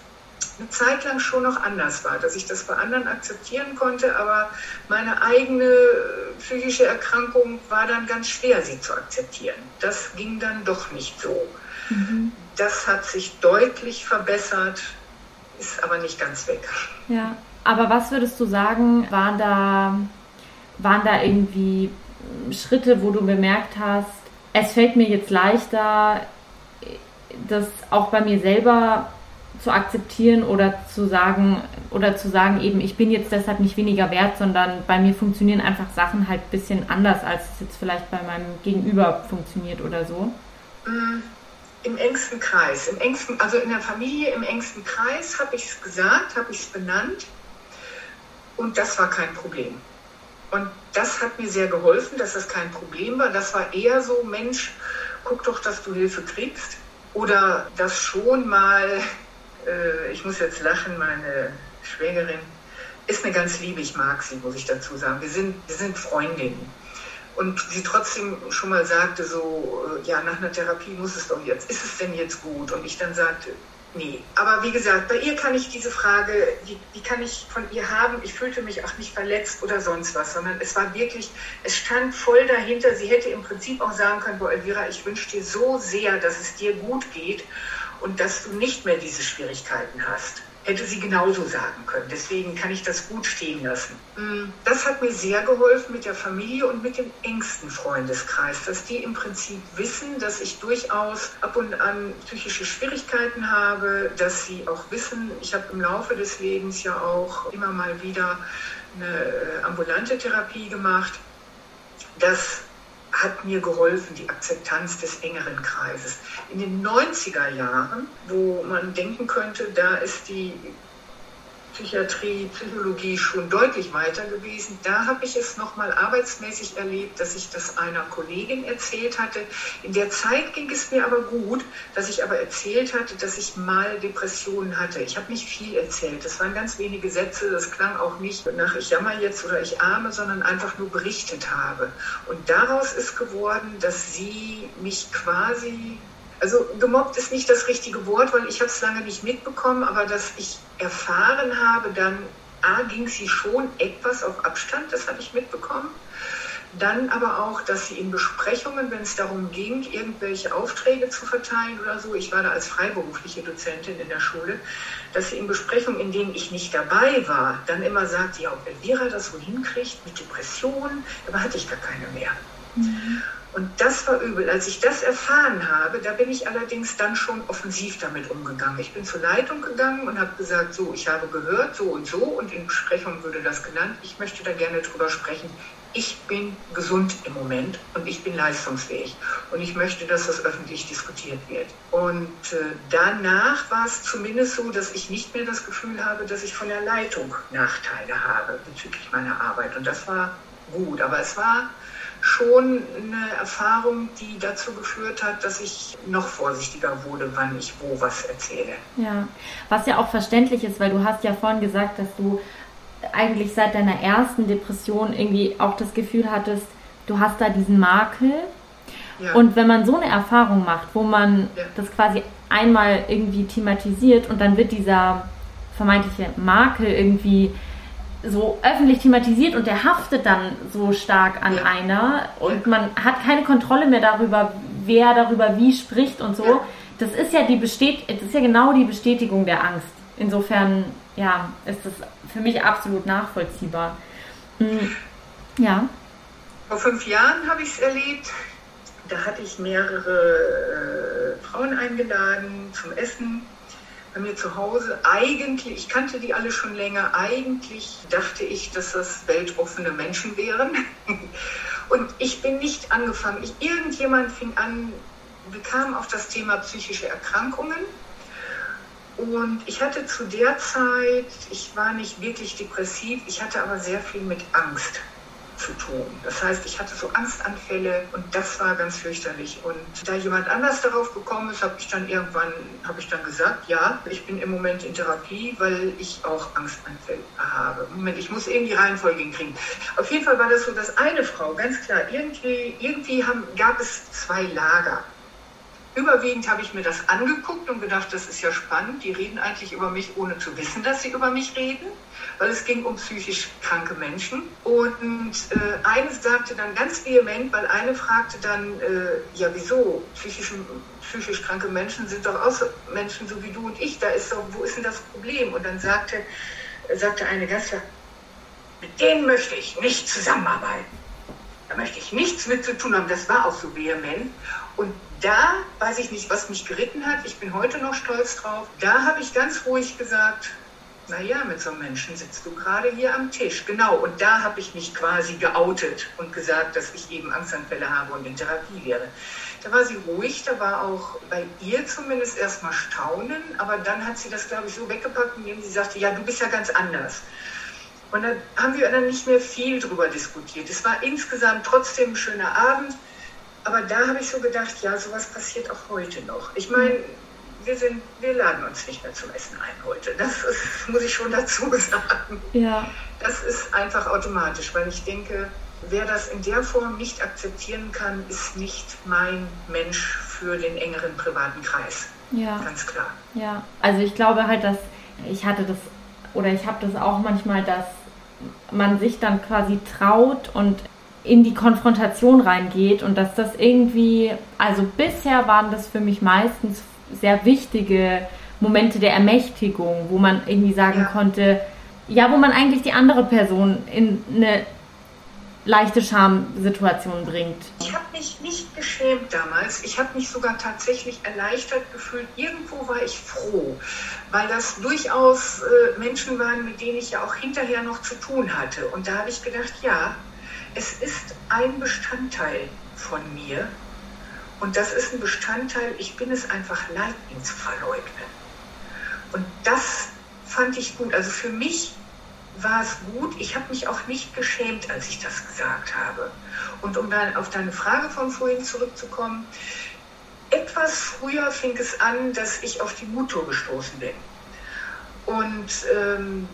eine Zeit lang schon noch anders war, dass ich das bei anderen akzeptieren konnte, aber meine eigene psychische Erkrankung war dann ganz schwer, sie zu akzeptieren. Das ging dann doch nicht so. Mhm. Das hat sich deutlich verbessert, ist aber nicht ganz weg. Ja, aber was würdest du sagen, waren da, waren da irgendwie Schritte, wo du bemerkt hast, es fällt mir jetzt leichter, das auch bei mir selber zu akzeptieren oder zu sagen oder zu sagen eben ich bin jetzt deshalb nicht weniger wert, sondern bei mir funktionieren einfach Sachen halt ein bisschen anders, als es jetzt vielleicht bei meinem Gegenüber funktioniert oder so? Mm, Im engsten Kreis, im engsten, also in der Familie im engsten Kreis habe ich es gesagt, habe ich es benannt und das war kein Problem. Und das hat mir sehr geholfen, dass das kein Problem war. Das war eher so, Mensch, guck doch, dass du Hilfe kriegst. Oder das schon mal äh, ich muss jetzt lachen, meine Schwägerin ist eine ganz liebe, ich mag sie, muss ich dazu sagen. Wir sind, wir sind Freundinnen. Und sie trotzdem schon mal sagte so, äh, ja, nach einer Therapie muss es doch jetzt, ist es denn jetzt gut? Und ich dann sagte, nee. Aber wie gesagt, bei ihr kann ich diese Frage, die, die kann ich von ihr haben. Ich fühlte mich auch nicht verletzt oder sonst was, sondern es war wirklich, es stand voll dahinter. Sie hätte im Prinzip auch sagen können, boah, Elvira, ich wünsche dir so sehr, dass es dir gut geht und dass du nicht mehr diese Schwierigkeiten hast. Hätte sie genauso sagen können. Deswegen kann ich das gut stehen lassen. Mm, das hat mir sehr geholfen mit der Familie und mit dem engsten Freundeskreis, dass die im Prinzip wissen, dass ich durchaus ab und an psychische Schwierigkeiten habe, dass sie auch wissen, ich habe im Laufe des Lebens ja auch immer mal wieder eine äh, ambulante Therapie gemacht, dass hat mir geholfen, die Akzeptanz des engeren Kreises. In den 90er Jahren, wo man denken könnte, da ist die Psychiatrie, Psychologie schon deutlich weiter gewesen. Da habe ich es nochmal arbeitsmäßig erlebt, dass ich das einer Kollegin erzählt hatte. In der Zeit ging es mir aber gut, dass ich aber erzählt hatte, dass ich mal Depressionen hatte. Ich habe nicht viel erzählt. Das waren ganz wenige Sätze. Das klang auch nicht nach ich jammer jetzt oder ich arme, sondern einfach nur berichtet habe. Und daraus ist geworden, dass sie mich quasi also gemobbt ist nicht das richtige Wort, weil ich habe es lange nicht mitbekommen, aber dass ich erfahren habe, dann A, ging sie schon etwas auf Abstand, das habe ich mitbekommen. Dann aber auch, dass sie in Besprechungen, wenn es darum ging, irgendwelche Aufträge zu verteilen oder so, ich war da als freiberufliche Dozentin in der Schule, dass sie in Besprechungen, in denen ich nicht dabei war, dann immer sagt, ja, ob Elvira das so hinkriegt mit Depressionen, aber hatte ich gar keine mehr. Mhm. Und das war übel. Als ich das erfahren habe, da bin ich allerdings dann schon offensiv damit umgegangen. Ich bin zur Leitung gegangen und habe gesagt, so, ich habe gehört, so und so, und in Besprechung würde das genannt. Ich möchte da gerne drüber sprechen. Ich bin gesund im Moment und ich bin leistungsfähig. Und ich möchte, dass das öffentlich diskutiert wird. Und äh, danach war es zumindest so, dass ich nicht mehr das Gefühl habe, dass ich von der Leitung Nachteile habe bezüglich meiner Arbeit. Und das war gut. Aber es war schon eine Erfahrung, die dazu geführt hat, dass ich noch vorsichtiger wurde, wann ich wo was erzähle. Ja, was ja auch verständlich ist, weil du hast ja vorhin gesagt, dass du eigentlich seit deiner ersten Depression irgendwie auch das Gefühl hattest, du hast da diesen Makel. Ja. Und wenn man so eine Erfahrung macht, wo man ja. das quasi einmal irgendwie thematisiert und dann wird dieser vermeintliche Makel irgendwie so öffentlich thematisiert und der haftet dann so stark an ja. einer und man hat keine Kontrolle mehr darüber, wer darüber wie spricht und so. Ja. Das ist ja die Bestät das ist ja genau die Bestätigung der Angst. Insofern, ja, ist das für mich absolut nachvollziehbar. Hm. Ja. Vor fünf Jahren habe ich es erlebt. Da hatte ich mehrere Frauen eingeladen zum Essen bei mir zu Hause. Eigentlich, ich kannte die alle schon länger, eigentlich dachte ich, dass das weltoffene Menschen wären. *laughs* Und ich bin nicht angefangen. Ich, irgendjemand fing an, wir kamen auf das Thema psychische Erkrankungen. Und ich hatte zu der Zeit, ich war nicht wirklich depressiv, ich hatte aber sehr viel mit Angst zu tun. Das heißt, ich hatte so Angstanfälle und das war ganz fürchterlich. Und da jemand anders darauf gekommen ist, habe ich dann irgendwann, habe ich dann gesagt, ja, ich bin im Moment in Therapie, weil ich auch Angstanfälle habe. Moment, ich muss eben die Reihenfolge hinkriegen. Auf jeden Fall war das so, dass eine Frau, ganz klar, irgendwie, irgendwie haben, gab es zwei Lager. Überwiegend habe ich mir das angeguckt und gedacht, das ist ja spannend. Die reden eigentlich über mich, ohne zu wissen, dass sie über mich reden weil es ging um psychisch kranke Menschen. Und äh, eines sagte dann ganz vehement, weil eine fragte dann, äh, ja wieso, psychisch, psychisch kranke Menschen sind doch auch Menschen so wie du und ich, da ist doch, wo ist denn das Problem? Und dann sagte, sagte eine klar, mit denen möchte ich nicht zusammenarbeiten. Da möchte ich nichts mit zu tun haben. Das war auch so vehement. Und da weiß ich nicht, was mich geritten hat. Ich bin heute noch stolz drauf. Da habe ich ganz ruhig gesagt, naja, mit so einem Menschen sitzt du gerade hier am Tisch. Genau, und da habe ich mich quasi geoutet und gesagt, dass ich eben Angstanfälle habe und in Therapie wäre. Da war sie ruhig, da war auch bei ihr zumindest erstmal Staunen, aber dann hat sie das, glaube ich, so weggepackt, indem sie sagte, ja, du bist ja ganz anders. Und dann haben wir dann nicht mehr viel drüber diskutiert. Es war insgesamt trotzdem ein schöner Abend, aber da habe ich so gedacht, ja, sowas passiert auch heute noch. Ich meine, wir, sind, wir laden uns nicht mehr zum Essen ein heute. Das ist, muss ich schon dazu *laughs* sagen. Ja. Das ist einfach automatisch, weil ich denke, wer das in der Form nicht akzeptieren kann, ist nicht mein Mensch für den engeren privaten Kreis. Ja. Ganz klar. Ja, also ich glaube halt, dass ich hatte das oder ich habe das auch manchmal, dass man sich dann quasi traut und in die Konfrontation reingeht und dass das irgendwie, also bisher waren das für mich meistens sehr wichtige Momente der Ermächtigung, wo man irgendwie sagen ja. konnte, ja, wo man eigentlich die andere Person in eine leichte Schamsituation bringt. Ich habe mich nicht geschämt damals. Ich habe mich sogar tatsächlich erleichtert gefühlt. Irgendwo war ich froh, weil das durchaus äh, Menschen waren, mit denen ich ja auch hinterher noch zu tun hatte. Und da habe ich gedacht, ja, es ist ein Bestandteil von mir und das ist ein Bestandteil, ich bin es einfach leid, ihn zu verleugnen. Und das fand ich gut. Also für mich war es gut. Ich habe mich auch nicht geschämt, als ich das gesagt habe. Und um dann auf deine Frage von vorhin zurückzukommen, etwas früher fing es an, dass ich auf die Mutter gestoßen bin. Und ähm,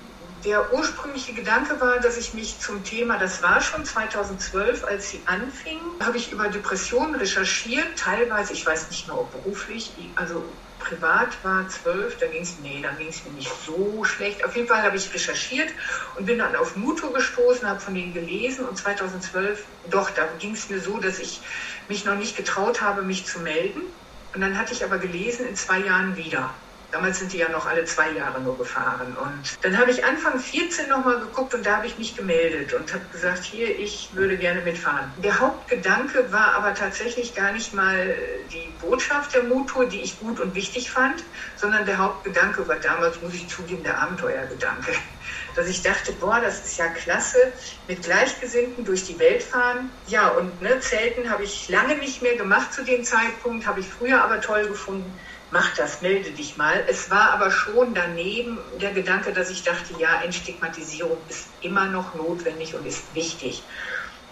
der ursprüngliche Gedanke war, dass ich mich zum Thema, das war schon 2012, als sie anfing, habe ich über Depressionen recherchiert, teilweise, ich weiß nicht mehr, ob beruflich, also privat war zwölf, da ging es, nee, dann ging es mir nicht so schlecht. Auf jeden Fall habe ich recherchiert und bin dann auf Muto gestoßen, habe von denen gelesen und 2012, doch, da ging es mir so, dass ich mich noch nicht getraut habe, mich zu melden. Und dann hatte ich aber gelesen, in zwei Jahren wieder. Damals sind die ja noch alle zwei Jahre nur gefahren. Und dann habe ich Anfang 14 nochmal geguckt und da habe ich mich gemeldet und habe gesagt, hier, ich würde gerne mitfahren. Der Hauptgedanke war aber tatsächlich gar nicht mal die Botschaft der Motor, die ich gut und wichtig fand, sondern der Hauptgedanke war damals, muss ich zugeben, der Abenteuergedanke. *laughs* Dass ich dachte, boah, das ist ja klasse, mit Gleichgesinnten durch die Welt fahren. Ja, und ne, Zelten habe ich lange nicht mehr gemacht zu dem Zeitpunkt, habe ich früher aber toll gefunden mach das, melde dich mal. Es war aber schon daneben der Gedanke, dass ich dachte, ja, Entstigmatisierung ist immer noch notwendig und ist wichtig.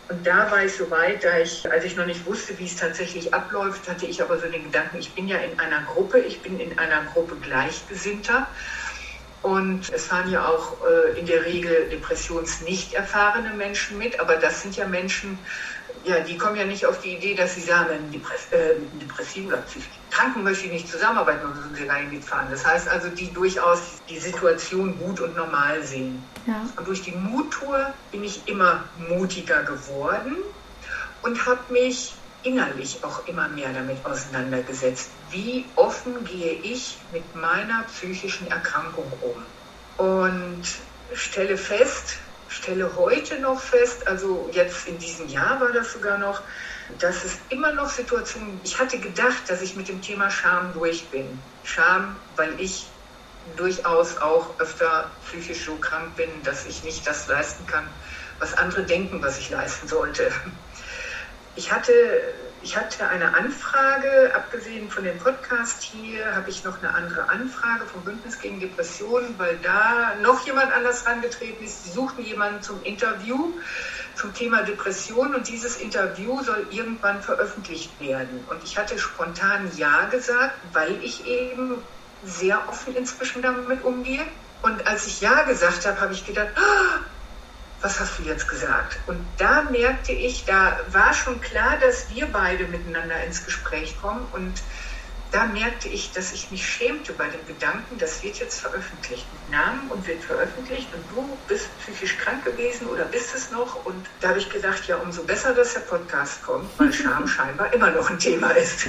Und da war ich so weit, da ich, als ich noch nicht wusste, wie es tatsächlich abläuft, hatte ich aber so den Gedanken, ich bin ja in einer Gruppe, ich bin in einer Gruppe Gleichgesinnter. Und es fahren ja auch äh, in der Regel depressionsnicht erfahrene Menschen mit, aber das sind ja Menschen, ja, die kommen ja nicht auf die Idee, dass sie sagen, Depress äh, Depressiven oder psychisch Kranken möchte ich nicht zusammenarbeiten oder sind sie nicht mitfahren. Das heißt also, die durchaus die Situation gut und normal sehen. Ja. Und durch die Muttour bin ich immer mutiger geworden und habe mich innerlich auch immer mehr damit auseinandergesetzt. Wie offen gehe ich mit meiner psychischen Erkrankung um? Und stelle fest, stelle heute noch fest, also jetzt in diesem Jahr war das sogar noch, dass es immer noch Situationen, ich hatte gedacht, dass ich mit dem Thema Scham durch bin. Scham, weil ich durchaus auch öfter psychisch so krank bin, dass ich nicht das leisten kann, was andere denken, was ich leisten sollte. Ich hatte, ich hatte eine Anfrage, abgesehen von dem Podcast hier, habe ich noch eine andere Anfrage vom Bündnis gegen Depressionen, weil da noch jemand anders rangetreten ist. Sie suchten jemanden zum Interview zum Thema Depression und dieses Interview soll irgendwann veröffentlicht werden. Und ich hatte spontan Ja gesagt, weil ich eben sehr offen inzwischen damit umgehe. Und als ich Ja gesagt habe, habe ich gedacht, oh, was hast du jetzt gesagt? Und da merkte ich, da war schon klar, dass wir beide miteinander ins Gespräch kommen. Und da merkte ich, dass ich mich schämte bei dem Gedanken, das wird jetzt veröffentlicht mit Namen und wird veröffentlicht und du bist psychisch krank gewesen oder bist es noch. Und da habe ich gedacht, ja, umso besser, dass der Podcast kommt, weil *laughs* Scham scheinbar immer noch ein Thema ist.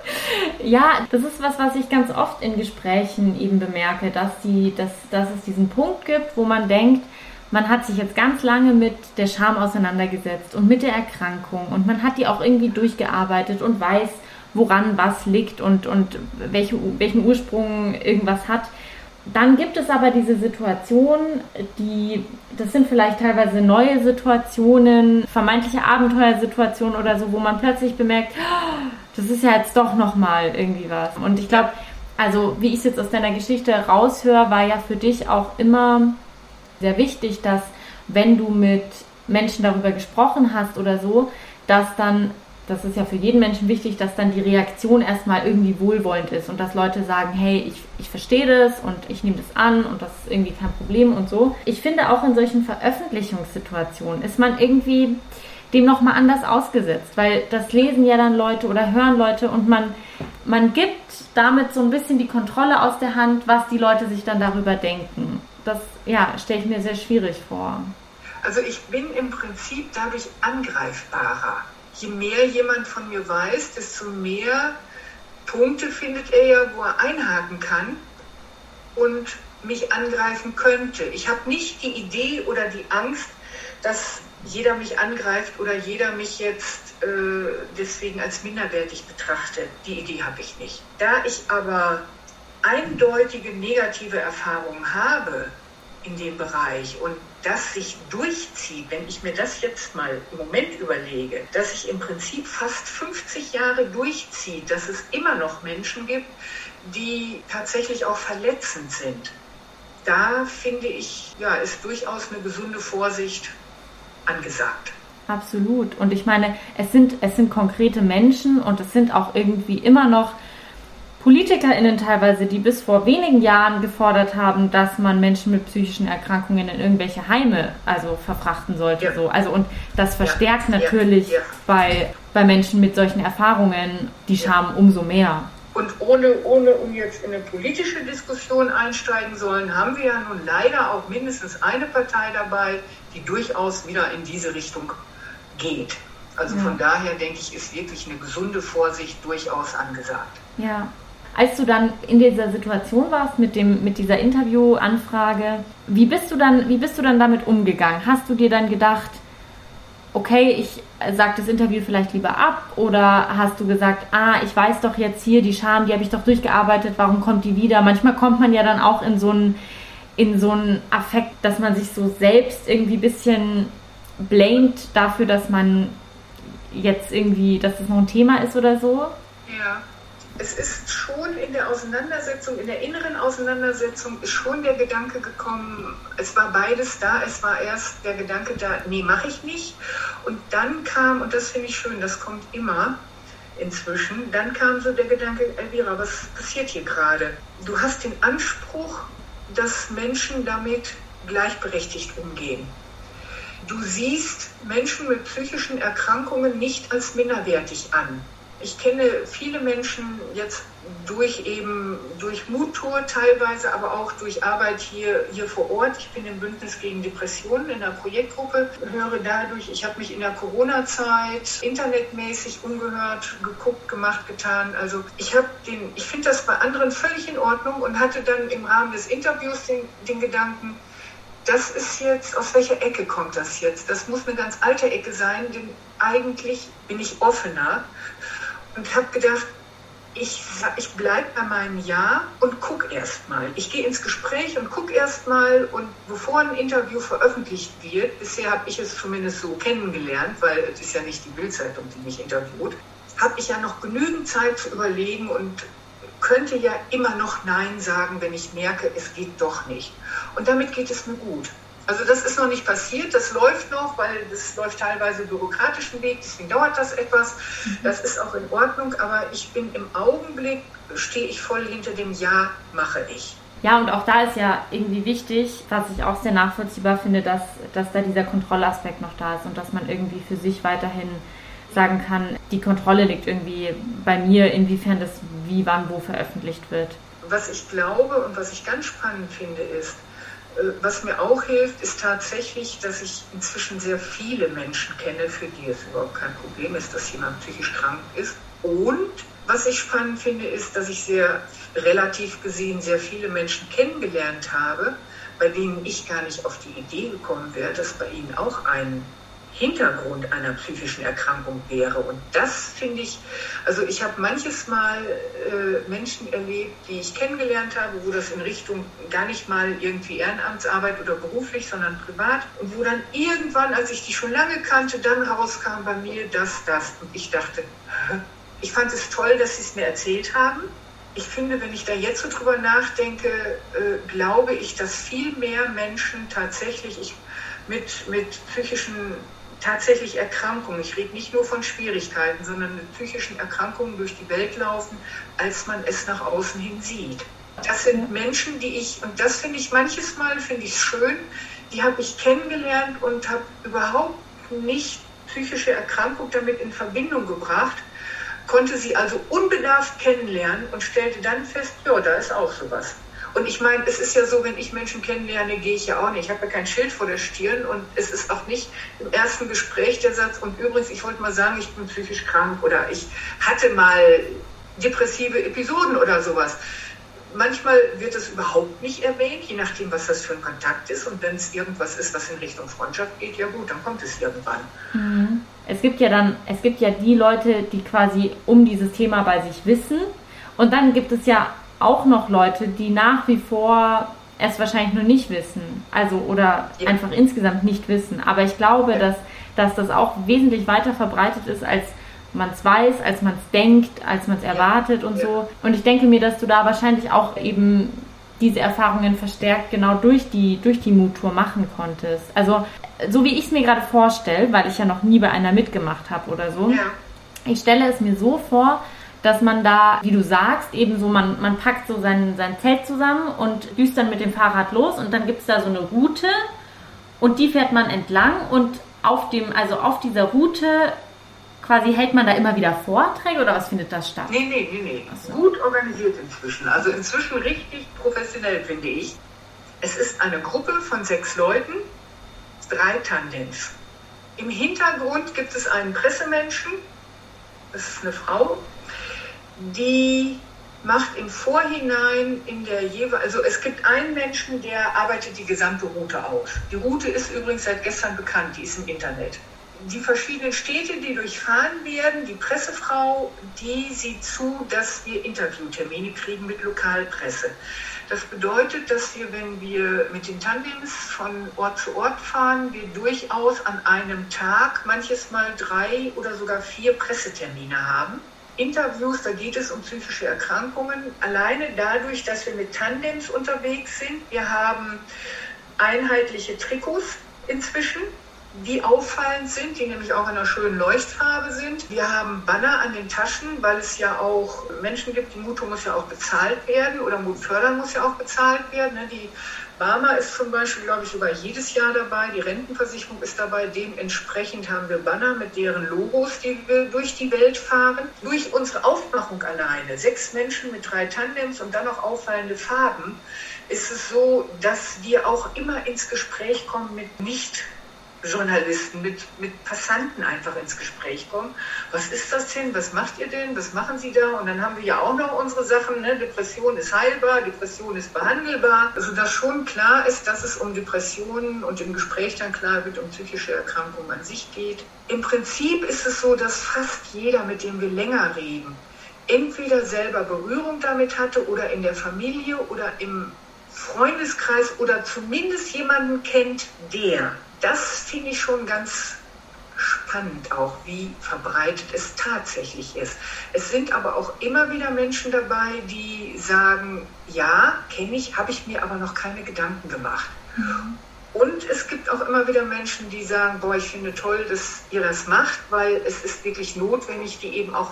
*laughs* ja, das ist was, was ich ganz oft in Gesprächen eben bemerke, dass, die, dass, dass es diesen Punkt gibt, wo man denkt, man hat sich jetzt ganz lange mit der Scham auseinandergesetzt und mit der Erkrankung und man hat die auch irgendwie durchgearbeitet und weiß, woran was liegt und, und welche, welchen Ursprung irgendwas hat. Dann gibt es aber diese Situationen, die, das sind vielleicht teilweise neue Situationen, vermeintliche Abenteuersituationen oder so, wo man plötzlich bemerkt, das ist ja jetzt doch nochmal irgendwie was. Und ich glaube, also wie ich es jetzt aus deiner Geschichte raushöre, war ja für dich auch immer sehr wichtig, dass wenn du mit Menschen darüber gesprochen hast oder so, dass dann, das ist ja für jeden Menschen wichtig, dass dann die Reaktion erstmal irgendwie wohlwollend ist und dass Leute sagen, hey, ich, ich verstehe das und ich nehme das an und das ist irgendwie kein Problem und so. Ich finde auch in solchen Veröffentlichungssituationen ist man irgendwie dem nochmal anders ausgesetzt, weil das lesen ja dann Leute oder hören Leute und man, man gibt damit so ein bisschen die Kontrolle aus der Hand, was die Leute sich dann darüber denken das ja, stelle ich mir sehr schwierig vor. Also ich bin im Prinzip dadurch angreifbarer. Je mehr jemand von mir weiß, desto mehr Punkte findet er ja, wo er einhaken kann und mich angreifen könnte. Ich habe nicht die Idee oder die Angst, dass jeder mich angreift oder jeder mich jetzt äh, deswegen als minderwertig betrachtet. Die Idee habe ich nicht. Da ich aber eindeutige negative Erfahrungen habe in dem Bereich und das sich durchzieht, wenn ich mir das jetzt mal im Moment überlege, dass sich im Prinzip fast 50 Jahre durchzieht, dass es immer noch Menschen gibt, die tatsächlich auch verletzend sind. Da finde ich, ja, ist durchaus eine gesunde Vorsicht angesagt. Absolut. Und ich meine, es sind, es sind konkrete Menschen und es sind auch irgendwie immer noch PolitikerInnen teilweise, die bis vor wenigen Jahren gefordert haben, dass man Menschen mit psychischen Erkrankungen in irgendwelche Heime also verfrachten sollte. Ja. So. Also und das verstärkt ja. natürlich ja. Bei, bei Menschen mit solchen Erfahrungen die Scham umso mehr. Und ohne, ohne um jetzt in eine politische Diskussion einsteigen sollen, haben wir ja nun leider auch mindestens eine Partei dabei, die durchaus wieder in diese Richtung geht. Also von daher denke ich, ist wirklich eine gesunde Vorsicht durchaus angesagt. Ja, als du dann in dieser Situation warst mit, dem, mit dieser Interviewanfrage, wie bist, du dann, wie bist du dann damit umgegangen? Hast du dir dann gedacht, okay, ich sage das Interview vielleicht lieber ab? Oder hast du gesagt, ah, ich weiß doch jetzt hier, die Scham, die habe ich doch durchgearbeitet, warum kommt die wieder? Manchmal kommt man ja dann auch in so einen, in so einen Affekt, dass man sich so selbst irgendwie ein bisschen blamed dafür, dass man jetzt irgendwie, dass das noch ein Thema ist oder so. Ja es ist schon in der Auseinandersetzung, in der inneren Auseinandersetzung, ist schon der Gedanke gekommen, es war beides da, es war erst der Gedanke da, nee, mache ich nicht. Und dann kam, und das finde ich schön, das kommt immer inzwischen, dann kam so der Gedanke, Elvira, was passiert hier gerade? Du hast den Anspruch, dass Menschen damit gleichberechtigt umgehen. Du siehst Menschen mit psychischen Erkrankungen nicht als minderwertig an. Ich kenne viele Menschen jetzt durch eben durch Muttour teilweise, aber auch durch Arbeit hier, hier vor Ort. Ich bin im Bündnis gegen Depressionen in der Projektgruppe, höre dadurch, ich habe mich in der Corona-Zeit internetmäßig umgehört, geguckt, gemacht, getan. Also ich habe den, ich finde das bei anderen völlig in Ordnung und hatte dann im Rahmen des Interviews den, den Gedanken, das ist jetzt, aus welcher Ecke kommt das jetzt? Das muss eine ganz alte Ecke sein, denn eigentlich bin ich offener und habe gedacht, ich, ich bleibe bei meinem Ja und gucke erstmal. Ich gehe ins Gespräch und gucke erstmal und bevor ein Interview veröffentlicht wird, bisher habe ich es zumindest so kennengelernt, weil es ist ja nicht die Bildzeitung, die mich interviewt, habe ich ja noch genügend Zeit zu überlegen und könnte ja immer noch Nein sagen, wenn ich merke, es geht doch nicht. Und damit geht es mir gut. Also das ist noch nicht passiert, das läuft noch, weil das läuft teilweise bürokratischen Weg, deswegen dauert das etwas. Mhm. Das ist auch in Ordnung, aber ich bin im Augenblick, stehe ich voll hinter dem Ja, mache ich. Ja, und auch da ist ja irgendwie wichtig, was ich auch sehr nachvollziehbar finde, dass, dass da dieser Kontrollaspekt noch da ist und dass man irgendwie für sich weiterhin sagen kann, die Kontrolle liegt irgendwie bei mir, inwiefern das wie, wann, wo veröffentlicht wird. Was ich glaube und was ich ganz spannend finde, ist, was mir auch hilft, ist tatsächlich, dass ich inzwischen sehr viele Menschen kenne, für die es überhaupt kein Problem ist, dass jemand psychisch krank ist. Und was ich spannend finde, ist, dass ich sehr relativ gesehen sehr viele Menschen kennengelernt habe, bei denen ich gar nicht auf die Idee gekommen wäre, dass bei ihnen auch ein Hintergrund einer psychischen Erkrankung wäre. Und das finde ich, also ich habe manches Mal äh, Menschen erlebt, die ich kennengelernt habe, wo das in Richtung gar nicht mal irgendwie Ehrenamtsarbeit oder beruflich, sondern privat. Und wo dann irgendwann, als ich die schon lange kannte, dann rauskam bei mir das, das. Und ich dachte, ich fand es toll, dass sie es mir erzählt haben. Ich finde, wenn ich da jetzt so drüber nachdenke, äh, glaube ich, dass viel mehr Menschen tatsächlich ich, mit, mit psychischen tatsächlich Erkrankungen, ich rede nicht nur von Schwierigkeiten, sondern psychischen Erkrankungen durch die Welt laufen, als man es nach außen hin sieht. Das sind Menschen, die ich, und das finde ich manches Mal, finde ich schön, die habe ich kennengelernt und habe überhaupt nicht psychische Erkrankung damit in Verbindung gebracht, konnte sie also unbedarft kennenlernen und stellte dann fest, ja, da ist auch sowas. Und ich meine, es ist ja so, wenn ich Menschen kennenlerne, gehe ich ja auch nicht. Ich habe ja kein Schild vor der Stirn und es ist auch nicht im ersten Gespräch der Satz. Und übrigens, ich wollte mal sagen, ich bin psychisch krank oder ich hatte mal depressive Episoden oder sowas. Manchmal wird es überhaupt nicht erwähnt, je nachdem, was das für ein Kontakt ist. Und wenn es irgendwas ist, was in Richtung Freundschaft geht, ja gut, dann kommt es irgendwann. Mhm. Es gibt ja dann, es gibt ja die Leute, die quasi um dieses Thema bei sich wissen. Und dann gibt es ja auch noch Leute, die nach wie vor es wahrscheinlich nur nicht wissen. Also oder ja. einfach insgesamt nicht wissen. Aber ich glaube, ja. dass, dass das auch wesentlich weiter verbreitet ist, als man es weiß, als man es denkt, als man es erwartet und so. Und ich denke mir, dass du da wahrscheinlich auch eben diese Erfahrungen verstärkt genau durch die, durch die Mood-Tour machen konntest. Also so wie ich es mir gerade vorstelle, weil ich ja noch nie bei einer mitgemacht habe oder so. Ja. Ich stelle es mir so vor, dass man da, wie du sagst, eben so, man, man packt so sein, sein Zelt zusammen und düst dann mit dem Fahrrad los und dann gibt es da so eine Route und die fährt man entlang und auf dem, also auf dieser Route quasi hält man da immer wieder Vorträge oder was findet das statt? Nee, nee, nee, nee. So. Gut organisiert inzwischen. Also inzwischen richtig professionell, finde ich. Es ist eine Gruppe von sechs Leuten, drei Tandems. Im Hintergrund gibt es einen Pressemenschen, das ist eine Frau, die macht im Vorhinein in der jeweils, also es gibt einen Menschen, der arbeitet die gesamte Route aus. Die Route ist übrigens seit gestern bekannt, die ist im Internet. Die verschiedenen Städte, die durchfahren werden, die Pressefrau, die sieht zu, dass wir Interviewtermine kriegen mit Lokalpresse. Das bedeutet, dass wir, wenn wir mit den Tandems von Ort zu Ort fahren, wir durchaus an einem Tag manches Mal drei oder sogar vier Pressetermine haben Interviews, da geht es um psychische Erkrankungen, alleine dadurch, dass wir mit Tandems unterwegs sind. Wir haben einheitliche Trikots inzwischen, die auffallend sind, die nämlich auch in einer schönen Leuchtfarbe sind. Wir haben Banner an den Taschen, weil es ja auch Menschen gibt, die Mutu muss ja auch bezahlt werden oder Mut fördern muss ja auch bezahlt werden. Ne? Die Barmer ist zum Beispiel, glaube ich, sogar jedes Jahr dabei. Die Rentenversicherung ist dabei. Dementsprechend haben wir Banner mit deren Logos, die wir durch die Welt fahren. Durch unsere Aufmachung alleine, sechs Menschen mit drei Tandems und dann noch auffallende Farben, ist es so, dass wir auch immer ins Gespräch kommen mit nicht Journalisten, mit, mit Passanten einfach ins Gespräch kommen. Was ist das denn? Was macht ihr denn? Was machen Sie da? Und dann haben wir ja auch noch unsere Sachen. Ne? Depression ist heilbar, Depression ist behandelbar. Also dass schon klar ist, dass es um Depressionen und im Gespräch dann klar wird, um psychische Erkrankungen an sich geht. Im Prinzip ist es so, dass fast jeder, mit dem wir länger reden, entweder selber Berührung damit hatte oder in der Familie oder im Freundeskreis oder zumindest jemanden kennt, der das finde ich schon ganz spannend auch, wie verbreitet es tatsächlich ist. Es sind aber auch immer wieder Menschen dabei, die sagen, ja, kenne ich, habe ich mir aber noch keine Gedanken gemacht. Mhm. Und es gibt auch immer wieder Menschen, die sagen, boah, ich finde toll, dass ihr das macht, weil es ist wirklich notwendig, die eben auch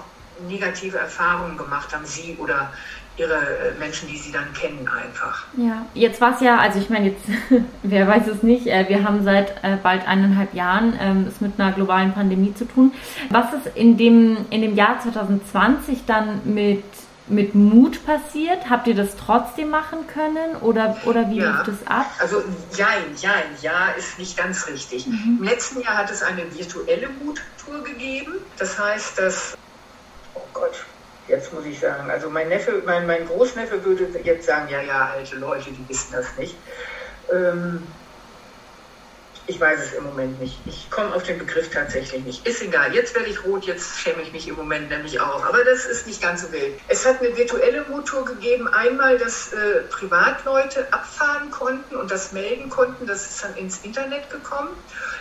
negative Erfahrungen gemacht haben, sie oder ihre äh, Menschen, die sie dann kennen, einfach. Ja, jetzt war es ja, also ich meine, jetzt, *laughs* wer weiß es nicht, äh, wir haben seit äh, bald eineinhalb Jahren ähm, es mit einer globalen Pandemie zu tun. Was ist in dem, in dem Jahr 2020 dann mit mit Mut passiert? Habt ihr das trotzdem machen können oder, oder wie ja, lief das ab? Also jein, jein, ja ist nicht ganz richtig. Mhm. Im letzten Jahr hat es eine virtuelle Muttour gegeben. Das heißt, dass, oh Gott, jetzt muss ich sagen. Also mein Neffe, mein, mein Großneffe würde jetzt sagen, ja, ja, alte Leute, die wissen das nicht. Ähm, ich weiß es im Moment nicht. Ich komme auf den Begriff tatsächlich nicht. Ist egal. Jetzt werde ich rot, jetzt schäme ich mich im Moment nämlich auch. Aber das ist nicht ganz so wild. Es hat eine virtuelle Motor gegeben. Einmal, dass äh, Privatleute abfahren konnten und das melden konnten. Das ist dann ins Internet gekommen.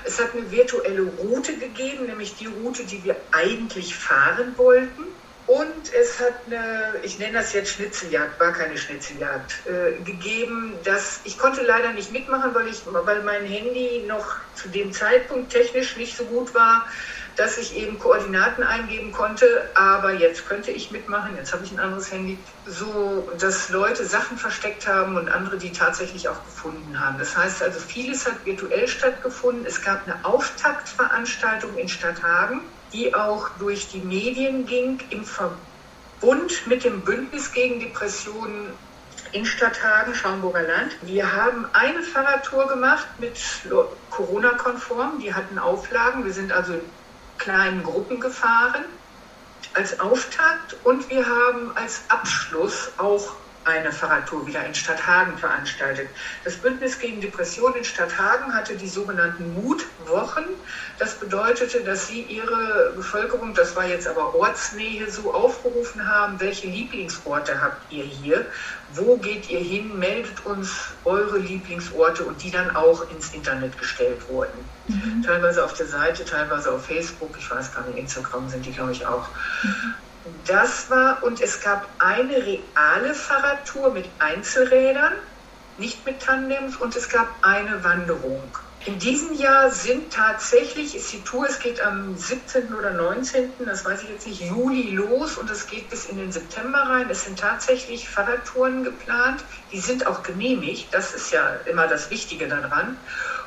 Es hat eine virtuelle Route gegeben, nämlich die Route, die wir eigentlich fahren wollten. Und es hat eine, ich nenne das jetzt Schnitzeljagd, war keine Schnitzeljagd, äh, gegeben, dass ich konnte leider nicht mitmachen, weil, ich, weil mein Handy noch zu dem Zeitpunkt technisch nicht so gut war, dass ich eben Koordinaten eingeben konnte. Aber jetzt könnte ich mitmachen, jetzt habe ich ein anderes Handy, so dass Leute Sachen versteckt haben und andere die tatsächlich auch gefunden haben. Das heißt also, vieles hat virtuell stattgefunden. Es gab eine Auftaktveranstaltung in Stadthagen die auch durch die Medien ging im Verbund mit dem Bündnis gegen Depressionen in Stadthagen, Schaumburger Land. Wir haben eine Fahrradtour gemacht mit Corona-konform. Die hatten Auflagen. Wir sind also in kleinen Gruppen gefahren als Auftakt und wir haben als Abschluss auch eine Fahrradtour wieder in Stadthagen veranstaltet. Das Bündnis gegen Depression in Stadthagen hatte die sogenannten Mutwochen. Das bedeutete, dass sie ihre Bevölkerung, das war jetzt aber Ortsnähe, so aufgerufen haben, welche Lieblingsorte habt ihr hier? Wo geht ihr hin? Meldet uns eure Lieblingsorte und die dann auch ins Internet gestellt wurden. Mhm. Teilweise auf der Seite, teilweise auf Facebook, ich weiß gar nicht, Instagram sind die, glaube ich, auch. Mhm. Das war, und es gab eine reale Fahrradtour mit Einzelrädern, nicht mit Tandems, und es gab eine Wanderung. In diesem Jahr sind tatsächlich, ist die Tour, es geht am 17. oder 19., das weiß ich jetzt nicht, Juli los und es geht bis in den September rein. Es sind tatsächlich Fahrradtouren geplant, die sind auch genehmigt, das ist ja immer das Wichtige daran.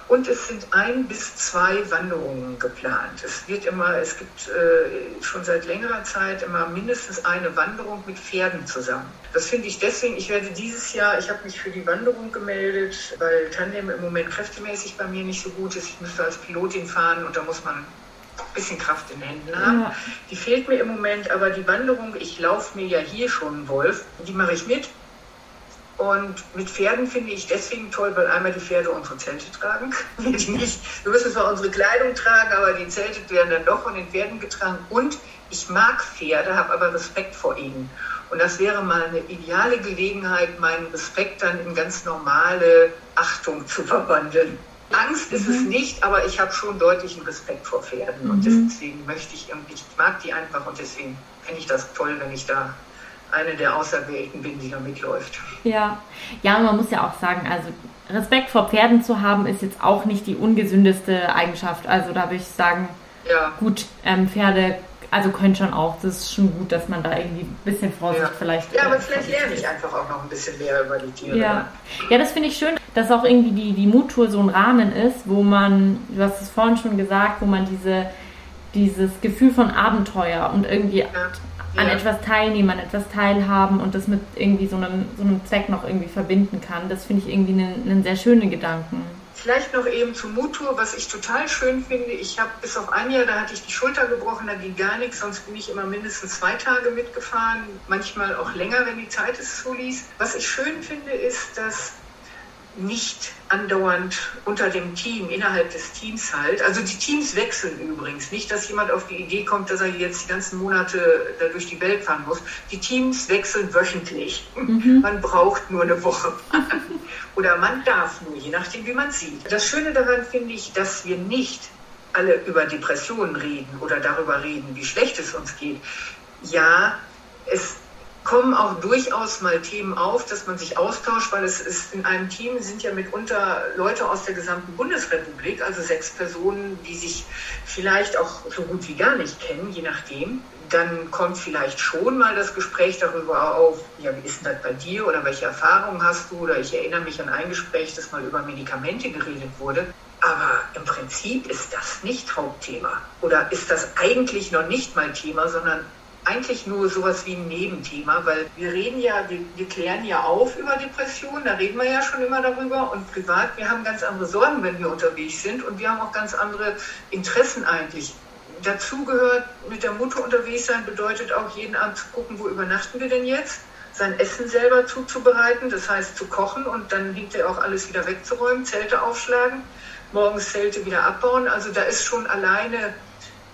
Und es sind ein bis zwei Wanderungen geplant. Es wird immer, es gibt äh, schon seit längerer Zeit immer mindestens eine Wanderung mit Pferden zusammen. Das finde ich deswegen, ich werde dieses Jahr, ich habe mich für die Wanderung gemeldet, weil Tandem im Moment kräftemäßig bei mir nicht so gut ist. Ich müsste als Pilotin fahren und da muss man ein bisschen Kraft in den Händen haben. Ja. Die fehlt mir im Moment, aber die Wanderung, ich laufe mir ja hier schon einen Wolf, die mache ich mit. Und mit Pferden finde ich deswegen toll, weil einmal die Pferde unsere Zelte tragen. *laughs* Wir, nicht, wir müssen zwar unsere Kleidung tragen, aber die Zelte werden dann doch von den Pferden getragen. Und ich mag Pferde, habe aber Respekt vor ihnen. Und das wäre mal eine ideale Gelegenheit, meinen Respekt dann in ganz normale Achtung zu verwandeln. Angst ist mhm. es nicht, aber ich habe schon deutlichen Respekt vor Pferden. Mhm. Und deswegen möchte ich irgendwie, ich mag die einfach und deswegen finde ich das toll, wenn ich da eine der Auserwählten bin, die da mitläuft. Ja, ja, man muss ja auch sagen, also Respekt vor Pferden zu haben, ist jetzt auch nicht die ungesündeste Eigenschaft. Also da würde ich sagen, ja. gut, ähm, Pferde, also können schon auch, das ist schon gut, dass man da irgendwie ein bisschen Vorsicht ja. vielleicht. Ja, aber vielleicht lerne ich einfach auch noch ein bisschen mehr über die Tiere. Ja, ja das finde ich schön, dass auch irgendwie die, die Muttour so ein Rahmen ist, wo man, du hast es vorhin schon gesagt, wo man diese dieses Gefühl von Abenteuer und irgendwie ja an etwas teilnehmen, an etwas teilhaben und das mit irgendwie so einem, so einem Zweck noch irgendwie verbinden kann. Das finde ich irgendwie einen, einen sehr schönen Gedanken. Vielleicht noch eben zu Mutur, was ich total schön finde. Ich habe bis auf ein Jahr, da hatte ich die Schulter gebrochen, da ging gar nichts, sonst bin ich immer mindestens zwei Tage mitgefahren, manchmal auch länger, wenn die Zeit es zuließ. Was ich schön finde, ist, dass nicht andauernd unter dem Team, innerhalb des Teams halt. Also die Teams wechseln übrigens. Nicht, dass jemand auf die Idee kommt, dass er jetzt die ganzen Monate da durch die Welt fahren muss. Die Teams wechseln wöchentlich. Mhm. Man braucht nur eine Woche. *laughs* Oder man darf nur, je nachdem, wie man sieht. Das Schöne daran finde ich, dass wir nicht alle über Depressionen reden oder darüber reden, wie schlecht es uns geht. Ja, es kommen auch durchaus mal Themen auf, dass man sich austauscht, weil es ist in einem Team sind ja mitunter Leute aus der gesamten Bundesrepublik, also sechs Personen, die sich vielleicht auch so gut wie gar nicht kennen, je nachdem. Dann kommt vielleicht schon mal das Gespräch darüber auf, ja, wie ist denn das bei dir oder welche Erfahrungen hast du? Oder ich erinnere mich an ein Gespräch, das mal über Medikamente geredet wurde. Aber im Prinzip ist das nicht Hauptthema. Oder ist das eigentlich noch nicht mal Thema, sondern eigentlich nur sowas wie ein Nebenthema, weil wir reden ja, wir, wir, klären ja auf über Depressionen, da reden wir ja schon immer darüber und privat, wir haben ganz andere Sorgen, wenn wir unterwegs sind und wir haben auch ganz andere Interessen eigentlich. Dazu gehört mit der Mutter unterwegs sein, bedeutet auch jeden Abend zu gucken, wo übernachten wir denn jetzt? sein Essen selber zuzubereiten, das heißt zu kochen und dann hinterher auch alles wieder wegzuräumen, Zelte aufschlagen, morgens Zelte wieder abbauen. Also da ist schon alleine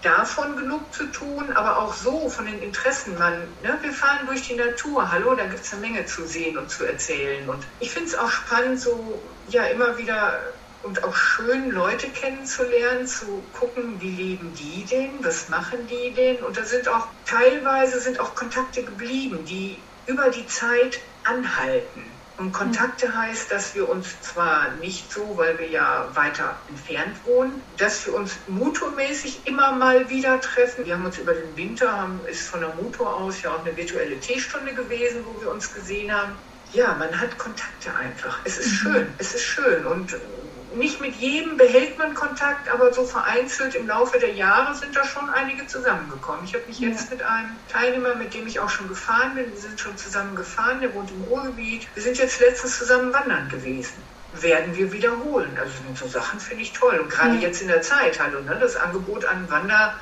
davon genug zu tun, aber auch so von den Interessen. Man, ne, wir fahren durch die Natur, hallo, da gibt es eine Menge zu sehen und zu erzählen. Und ich finde es auch spannend, so ja immer wieder und auch schön, Leute kennenzulernen, zu gucken, wie leben die denn, was machen die denn. Und da sind auch teilweise sind auch Kontakte geblieben, die über die Zeit anhalten. Und Kontakte heißt, dass wir uns zwar nicht so, weil wir ja weiter entfernt wohnen, dass wir uns motormäßig immer mal wieder treffen. Wir haben uns über den Winter, haben, ist von der Motor aus ja auch eine virtuelle Teestunde gewesen, wo wir uns gesehen haben. Ja, man hat Kontakte einfach. Es ist mhm. schön, es ist schön. Und nicht mit jedem behält man Kontakt, aber so vereinzelt im Laufe der Jahre sind da schon einige zusammengekommen. Ich habe mich ja. jetzt mit einem Teilnehmer, mit dem ich auch schon gefahren bin, wir sind schon zusammen gefahren, der wohnt im Ruhrgebiet. Wir sind jetzt letztens zusammen wandern gewesen. Werden wir wiederholen. Also so Sachen finde ich toll. Und gerade ja. jetzt in der Zeit, hallo, ne, das Angebot an Wander.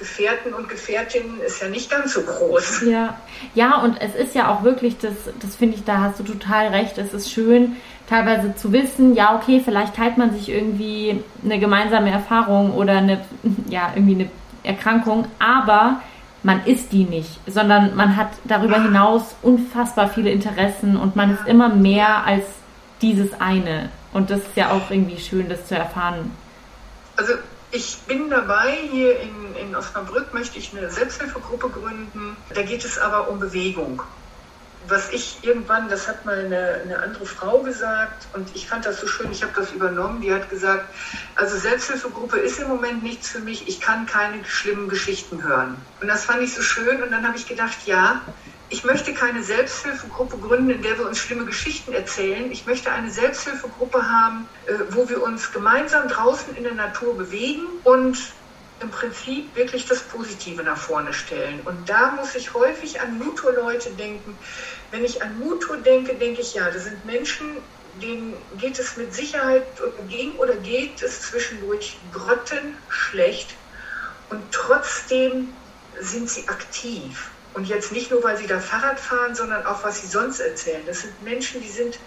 Gefährten und Gefährtinnen ist ja nicht ganz so groß. Ja, ja und es ist ja auch wirklich, das, das finde ich, da hast du total recht, es ist schön, teilweise zu wissen, ja, okay, vielleicht teilt man sich irgendwie eine gemeinsame Erfahrung oder eine, *laughs* ja, irgendwie eine Erkrankung, aber man ist die nicht, sondern man hat darüber hinaus unfassbar viele Interessen und man ist immer mehr als dieses eine. Und das ist ja auch irgendwie schön, das zu erfahren. Also ich bin dabei, hier in, in Osnabrück möchte ich eine Selbsthilfegruppe gründen. Da geht es aber um Bewegung was ich irgendwann, das hat mal eine, eine, andere Frau gesagt und ich fand das so schön, ich habe das übernommen, die hat gesagt, also Selbsthilfegruppe ist im Moment nichts für mich, ich kann keine schlimmen Geschichten hören. Und das fand ich so schön und dann habe ich gedacht, ja, ich möchte keine Selbsthilfegruppe gründen, in der wir uns schlimme Geschichten erzählen. Ich möchte eine Selbsthilfegruppe haben, äh, wo wir uns gemeinsam draußen in der Natur bewegen und im Prinzip wirklich das Positive nach vorne stellen. Und da muss ich häufig an Mutur-Leute denken. Wenn ich an Mutur denke, denke ich, ja, das sind Menschen, denen geht es mit Sicherheit ging oder geht es zwischendurch grottenschlecht und trotzdem sind sie aktiv. Und jetzt nicht nur, weil sie da Fahrrad fahren, sondern auch, was sie sonst erzählen. Das sind Menschen, die sind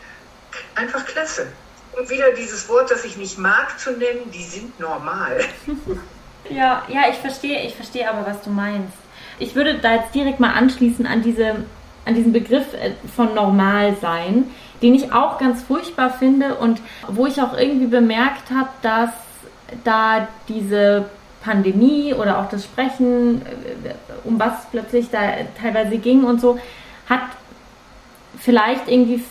einfach klasse. Und wieder dieses Wort, das ich nicht mag zu nennen, die sind normal. *laughs* Ja, ja, ich verstehe, ich verstehe aber, was du meinst. Ich würde da jetzt direkt mal anschließen an, diese, an diesen Begriff äh, von normal sein, den ich auch ganz furchtbar finde und wo ich auch irgendwie bemerkt habe, dass da diese Pandemie oder auch das Sprechen, äh, um was plötzlich da teilweise ging und so, hat vielleicht irgendwie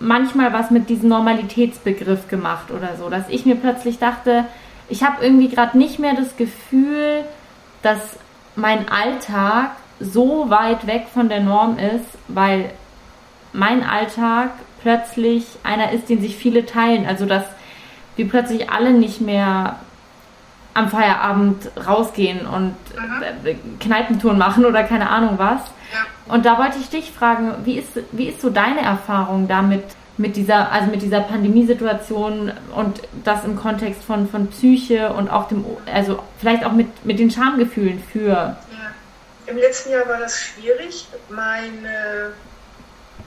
manchmal was mit diesem Normalitätsbegriff gemacht oder so, dass ich mir plötzlich dachte, ich habe irgendwie gerade nicht mehr das Gefühl, dass mein Alltag so weit weg von der Norm ist, weil mein Alltag plötzlich einer ist, den sich viele teilen. Also dass wir plötzlich alle nicht mehr am Feierabend rausgehen und mhm. Kneipentouren machen oder keine Ahnung was. Ja. Und da wollte ich dich fragen, wie ist, wie ist so deine Erfahrung damit, mit dieser, also mit dieser Pandemiesituation und das im Kontext von, von Psyche und auch dem, also vielleicht auch mit, mit den Schamgefühlen für. Ja. Im letzten Jahr war das schwierig. Meine,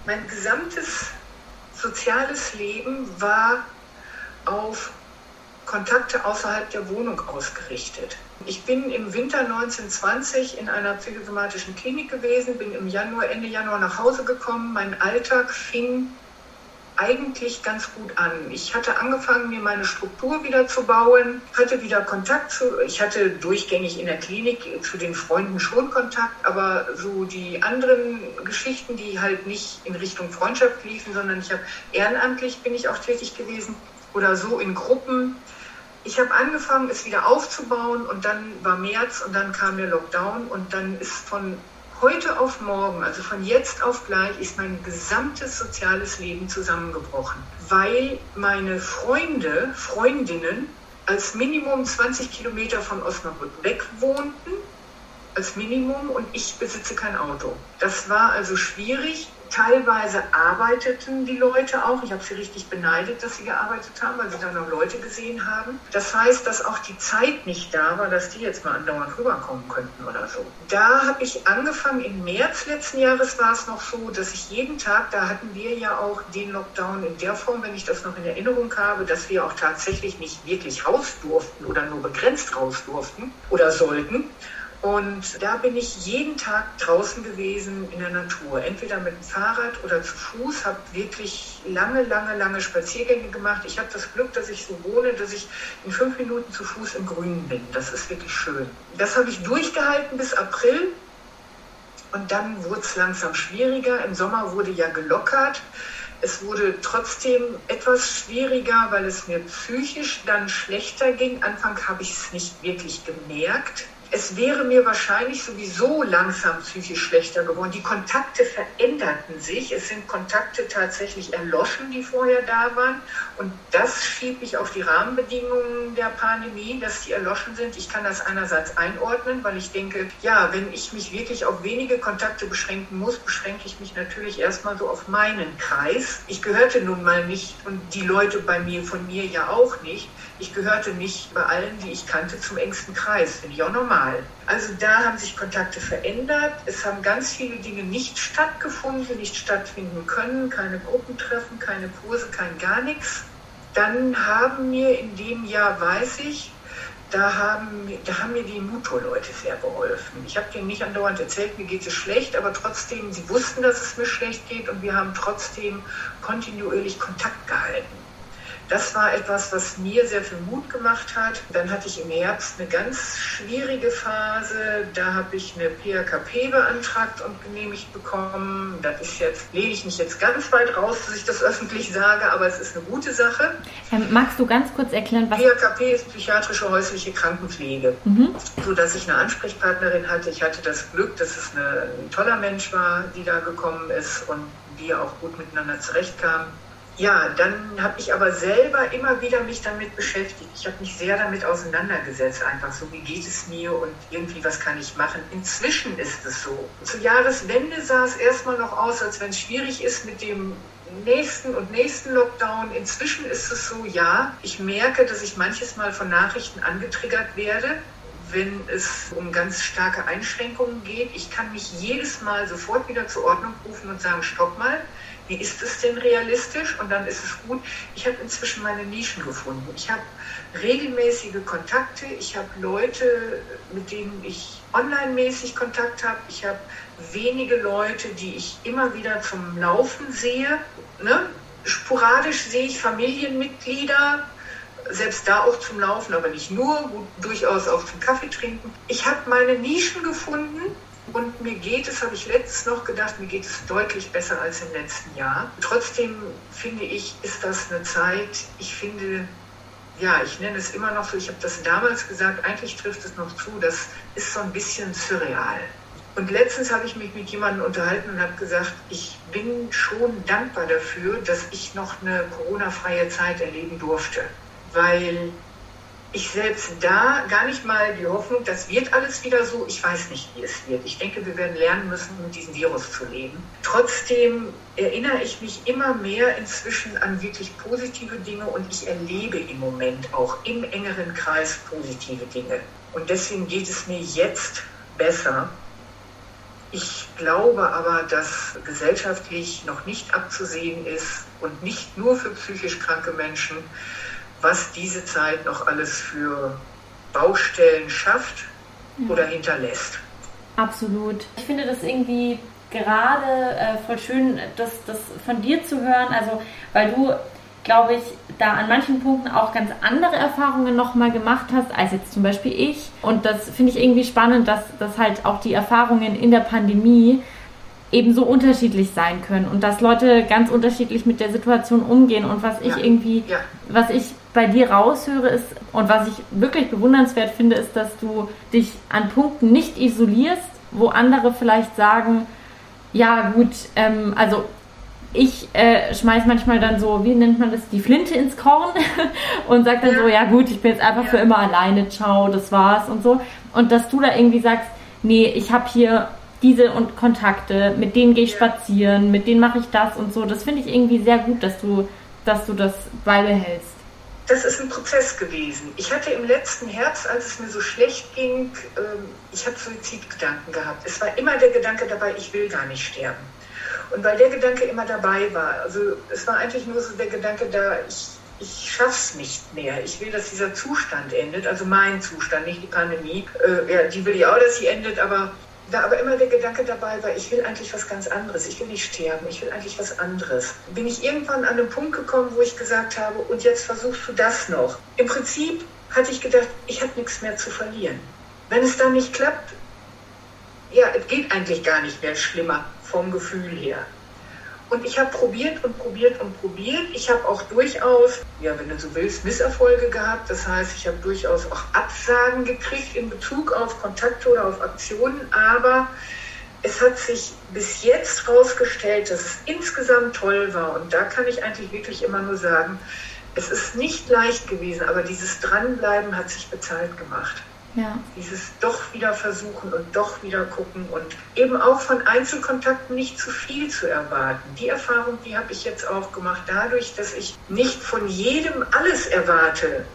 mein gesamtes soziales Leben war auf Kontakte außerhalb der Wohnung ausgerichtet. Ich bin im Winter 1920 in einer psychosomatischen Klinik gewesen, bin im Januar, Ende Januar nach Hause gekommen. Mein Alltag fing eigentlich ganz gut an. Ich hatte angefangen, mir meine Struktur wieder zu bauen, hatte wieder Kontakt zu, ich hatte durchgängig in der Klinik zu den Freunden schon Kontakt, aber so die anderen Geschichten, die halt nicht in Richtung Freundschaft liefen, sondern ich habe ehrenamtlich bin ich auch tätig gewesen oder so in Gruppen. Ich habe angefangen, es wieder aufzubauen und dann war März und dann kam der Lockdown und dann ist von heute auf morgen, also von jetzt auf gleich, ist mein gesamtes soziales Leben zusammengebrochen, weil meine Freunde, Freundinnen als Minimum 20 Kilometer von Osnabrück weg wohnten, als Minimum, und ich besitze kein Auto. Das war also schwierig Teilweise arbeiteten die Leute auch. Ich habe sie richtig beneidet, dass sie gearbeitet haben, weil sie dann noch Leute gesehen haben. Das heißt, dass auch die Zeit nicht da war, dass die jetzt mal andauernd rüberkommen könnten oder so. Da habe ich angefangen, im März letzten Jahres war es noch so, dass ich jeden Tag, da hatten wir ja auch den Lockdown in der Form, wenn ich das noch in Erinnerung habe, dass wir auch tatsächlich nicht wirklich raus durften oder nur begrenzt raus durften oder sollten. Und da bin ich jeden Tag draußen gewesen in der Natur, entweder mit dem Fahrrad oder zu Fuß, habe wirklich lange, lange, lange Spaziergänge gemacht. Ich habe das Glück, dass ich so wohne, dass ich in fünf Minuten zu Fuß im Grünen bin. Das ist wirklich schön. Das habe ich durchgehalten bis April und dann wurde es langsam schwieriger. Im Sommer wurde ja gelockert. Es wurde trotzdem etwas schwieriger, weil es mir psychisch dann schlechter ging. Anfang habe ich es nicht wirklich gemerkt es wäre mir wahrscheinlich sowieso langsam psychisch schlechter geworden. Die Kontakte veränderten sich. Es sind Kontakte tatsächlich erloschen, die vorher da waren. Und das schiebe ich auf die Rahmenbedingungen der Pandemie, dass die erloschen sind. Ich kann das einerseits einordnen, weil ich denke, ja, wenn ich mich wirklich auf wenige Kontakte beschränken muss, beschränke ich mich natürlich erstmal so auf meinen Kreis. Ich gehörte nun mal nicht und die Leute bei mir, von mir ja auch nicht. Ich gehörte nicht bei allen, die ich kannte, zum engsten Kreis. Finde ich auch normal. Also da haben sich Kontakte verändert. Es haben ganz viele Dinge nicht stattgefunden, nicht stattfinden können. Keine Gruppentreffen, keine Kurse, kein gar nichts. Dann haben mir in dem Jahr, weiß ich, da haben, da haben mir die Muto-Leute sehr geholfen. Ich habe denen nicht andauernd erzählt, mir geht es schlecht, aber trotzdem, sie wussten, dass es mir schlecht geht und wir haben trotzdem kontinuierlich Kontakt gehalten. Das war etwas, was mir sehr viel Mut gemacht hat. Dann hatte ich im Herbst eine ganz schwierige Phase. Da habe ich eine PHKP beantragt und genehmigt bekommen. Das ist jetzt, lehne ich mich jetzt ganz weit raus, dass ich das öffentlich sage, aber es ist eine gute Sache. Ähm, magst du ganz kurz erklären, was. PHKP ist psychiatrische häusliche Krankenpflege. Mhm. So dass ich eine Ansprechpartnerin hatte. Ich hatte das Glück, dass es eine, ein toller Mensch war, die da gekommen ist und wir auch gut miteinander zurechtkamen. Ja, dann habe ich aber selber immer wieder mich damit beschäftigt. Ich habe mich sehr damit auseinandergesetzt, einfach so, wie geht es mir und irgendwie, was kann ich machen. Inzwischen ist es so. Zur Jahreswende sah es erstmal noch aus, als wenn es schwierig ist mit dem nächsten und nächsten Lockdown. Inzwischen ist es so, ja, ich merke, dass ich manches Mal von Nachrichten angetriggert werde, wenn es um ganz starke Einschränkungen geht. Ich kann mich jedes Mal sofort wieder zur Ordnung rufen und sagen, stopp mal, wie ist es denn realistisch? Und dann ist es gut. Ich habe inzwischen meine Nischen gefunden. Ich habe regelmäßige Kontakte. Ich habe Leute, mit denen ich online-mäßig Kontakt habe. Ich habe wenige Leute, die ich immer wieder zum Laufen sehe. Ne? Sporadisch sehe ich Familienmitglieder, selbst da auch zum Laufen, aber nicht nur, gut, durchaus auch zum Kaffee trinken. Ich habe meine Nischen gefunden und mir geht es, habe ich letztens noch gedacht, mir geht es deutlich besser als im letzten Jahr. Trotzdem finde ich, ist das eine Zeit, ich finde, ja, ich nenne es immer noch so, ich habe das damals gesagt, eigentlich trifft es noch zu, das ist so ein bisschen surreal. Und letztens habe ich mich mit jemandem unterhalten und habe gesagt, ich bin schon dankbar dafür, dass ich noch eine Corona-freie Zeit erleben durfte. Weil ich selbst da gar nicht mal die Hoffnung, das wird alles wieder so. Ich weiß nicht, wie es wird. Ich denke, wir werden lernen müssen, mit diesem Virus zu leben. Trotzdem erinnere ich mich immer mehr inzwischen an wirklich positive Dinge und ich erlebe im Moment auch im engeren Kreis positive Dinge. Und deswegen geht es mir jetzt besser. Ich glaube aber, dass gesellschaftlich noch nicht abzusehen ist und nicht nur für psychisch kranke Menschen, was diese Zeit noch alles für Baustellen schafft ja. oder hinterlässt. Absolut. Ich finde das irgendwie gerade äh, voll schön, das, das von dir zu hören, also weil du, glaube ich, da an manchen Punkten auch ganz andere Erfahrungen nochmal gemacht hast, als jetzt zum Beispiel ich. Und das finde ich irgendwie spannend, dass, dass halt auch die Erfahrungen in der Pandemie eben so unterschiedlich sein können und dass Leute ganz unterschiedlich mit der Situation umgehen und was ich ja. irgendwie, ja. was ich bei dir raushöre ist und was ich wirklich bewundernswert finde, ist, dass du dich an Punkten nicht isolierst, wo andere vielleicht sagen, ja gut, ähm, also ich äh, schmeiß manchmal dann so, wie nennt man das, die Flinte ins Korn *laughs* und sag dann ja. so, ja gut, ich bin jetzt einfach für immer alleine, ciao, das war's und so. Und dass du da irgendwie sagst, nee, ich habe hier diese und Kontakte, mit denen gehe ich spazieren, mit denen mache ich das und so. Das finde ich irgendwie sehr gut, dass du, dass du das beibehältst das ist ein Prozess gewesen. Ich hatte im letzten Herbst, als es mir so schlecht ging, ähm, ich habe Suizidgedanken gehabt. Es war immer der Gedanke dabei, ich will gar nicht sterben. Und weil der Gedanke immer dabei war, also es war eigentlich nur so der Gedanke da, ich, ich schaff's nicht mehr. Ich will, dass dieser Zustand endet, also mein Zustand, nicht die Pandemie. Äh, ja, die will ich auch, dass sie endet, aber da aber immer der Gedanke dabei war, ich will eigentlich was ganz anderes, ich will nicht sterben, ich will eigentlich was anderes. Bin ich irgendwann an einen Punkt gekommen, wo ich gesagt habe, und jetzt versuchst du das noch. Im Prinzip hatte ich gedacht, ich habe nichts mehr zu verlieren. Wenn es dann nicht klappt, ja, es geht eigentlich gar nicht mehr schlimmer vom Gefühl her. Und ich habe probiert und probiert und probiert. Ich habe auch durchaus, ja, wenn du so willst, Misserfolge gehabt. Das heißt, ich habe durchaus auch Absagen gekriegt in Bezug auf Kontakte oder auf Aktionen. Aber es hat sich bis jetzt herausgestellt, dass es insgesamt toll war. Und da kann ich eigentlich wirklich immer nur sagen, es ist nicht leicht gewesen, aber dieses Dranbleiben hat sich bezahlt gemacht. Ja. Dieses doch wieder versuchen und doch wieder gucken und eben auch von Einzelkontakten nicht zu viel zu erwarten. Die Erfahrung, die habe ich jetzt auch gemacht, dadurch, dass ich nicht von jedem alles erwarte,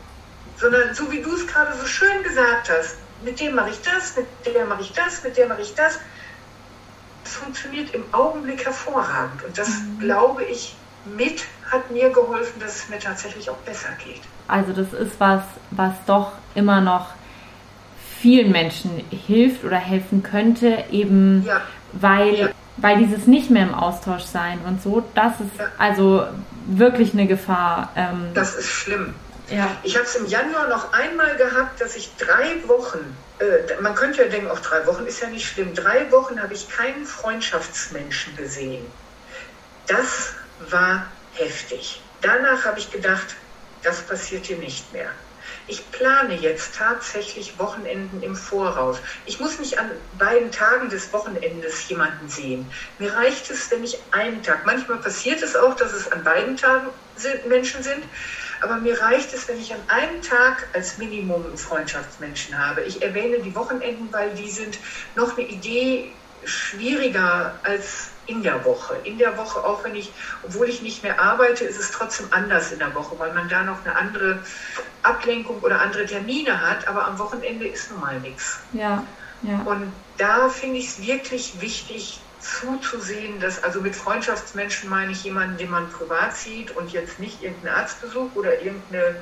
sondern so wie du es gerade so schön gesagt hast, mit dem mache ich das, mit der mache ich das, mit der mache ich das. Das funktioniert im Augenblick hervorragend und das mhm. glaube ich mit hat mir geholfen, dass es mir tatsächlich auch besser geht. Also das ist was, was doch immer noch vielen Menschen hilft oder helfen könnte, eben ja. weil, ja. weil dieses nicht mehr im Austausch sein und so, das ist ja. also wirklich eine Gefahr. Ähm, das ist schlimm. Ja. Ich habe es im Januar noch einmal gehabt, dass ich drei Wochen, äh, man könnte ja denken, auch drei Wochen ist ja nicht schlimm, drei Wochen habe ich keinen Freundschaftsmenschen gesehen. Das war heftig. Danach habe ich gedacht, das passiert hier nicht mehr. Ich plane jetzt tatsächlich Wochenenden im Voraus. Ich muss nicht an beiden Tagen des Wochenendes jemanden sehen. Mir reicht es, wenn ich einen Tag, manchmal passiert es auch, dass es an beiden Tagen Menschen sind, aber mir reicht es, wenn ich an einem Tag als Minimum Freundschaftsmenschen habe. Ich erwähne die Wochenenden, weil die sind noch eine Idee schwieriger als in der Woche. In der Woche, auch wenn ich, obwohl ich nicht mehr arbeite, ist es trotzdem anders in der Woche, weil man da noch eine andere Ablenkung oder andere Termine hat, aber am Wochenende ist nun mal nichts. Ja, ja. Und da finde ich es wirklich wichtig zuzusehen, dass, also mit Freundschaftsmenschen meine ich jemanden, den man privat sieht und jetzt nicht irgendeinen Arztbesuch oder irgendeine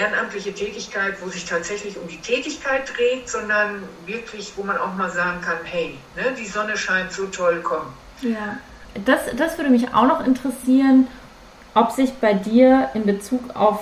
ehrenamtliche Tätigkeit, wo sich tatsächlich um die Tätigkeit dreht, sondern wirklich, wo man auch mal sagen kann, hey, ne, die Sonne scheint so toll, komm, ja, das, das würde mich auch noch interessieren, ob sich bei dir in Bezug auf,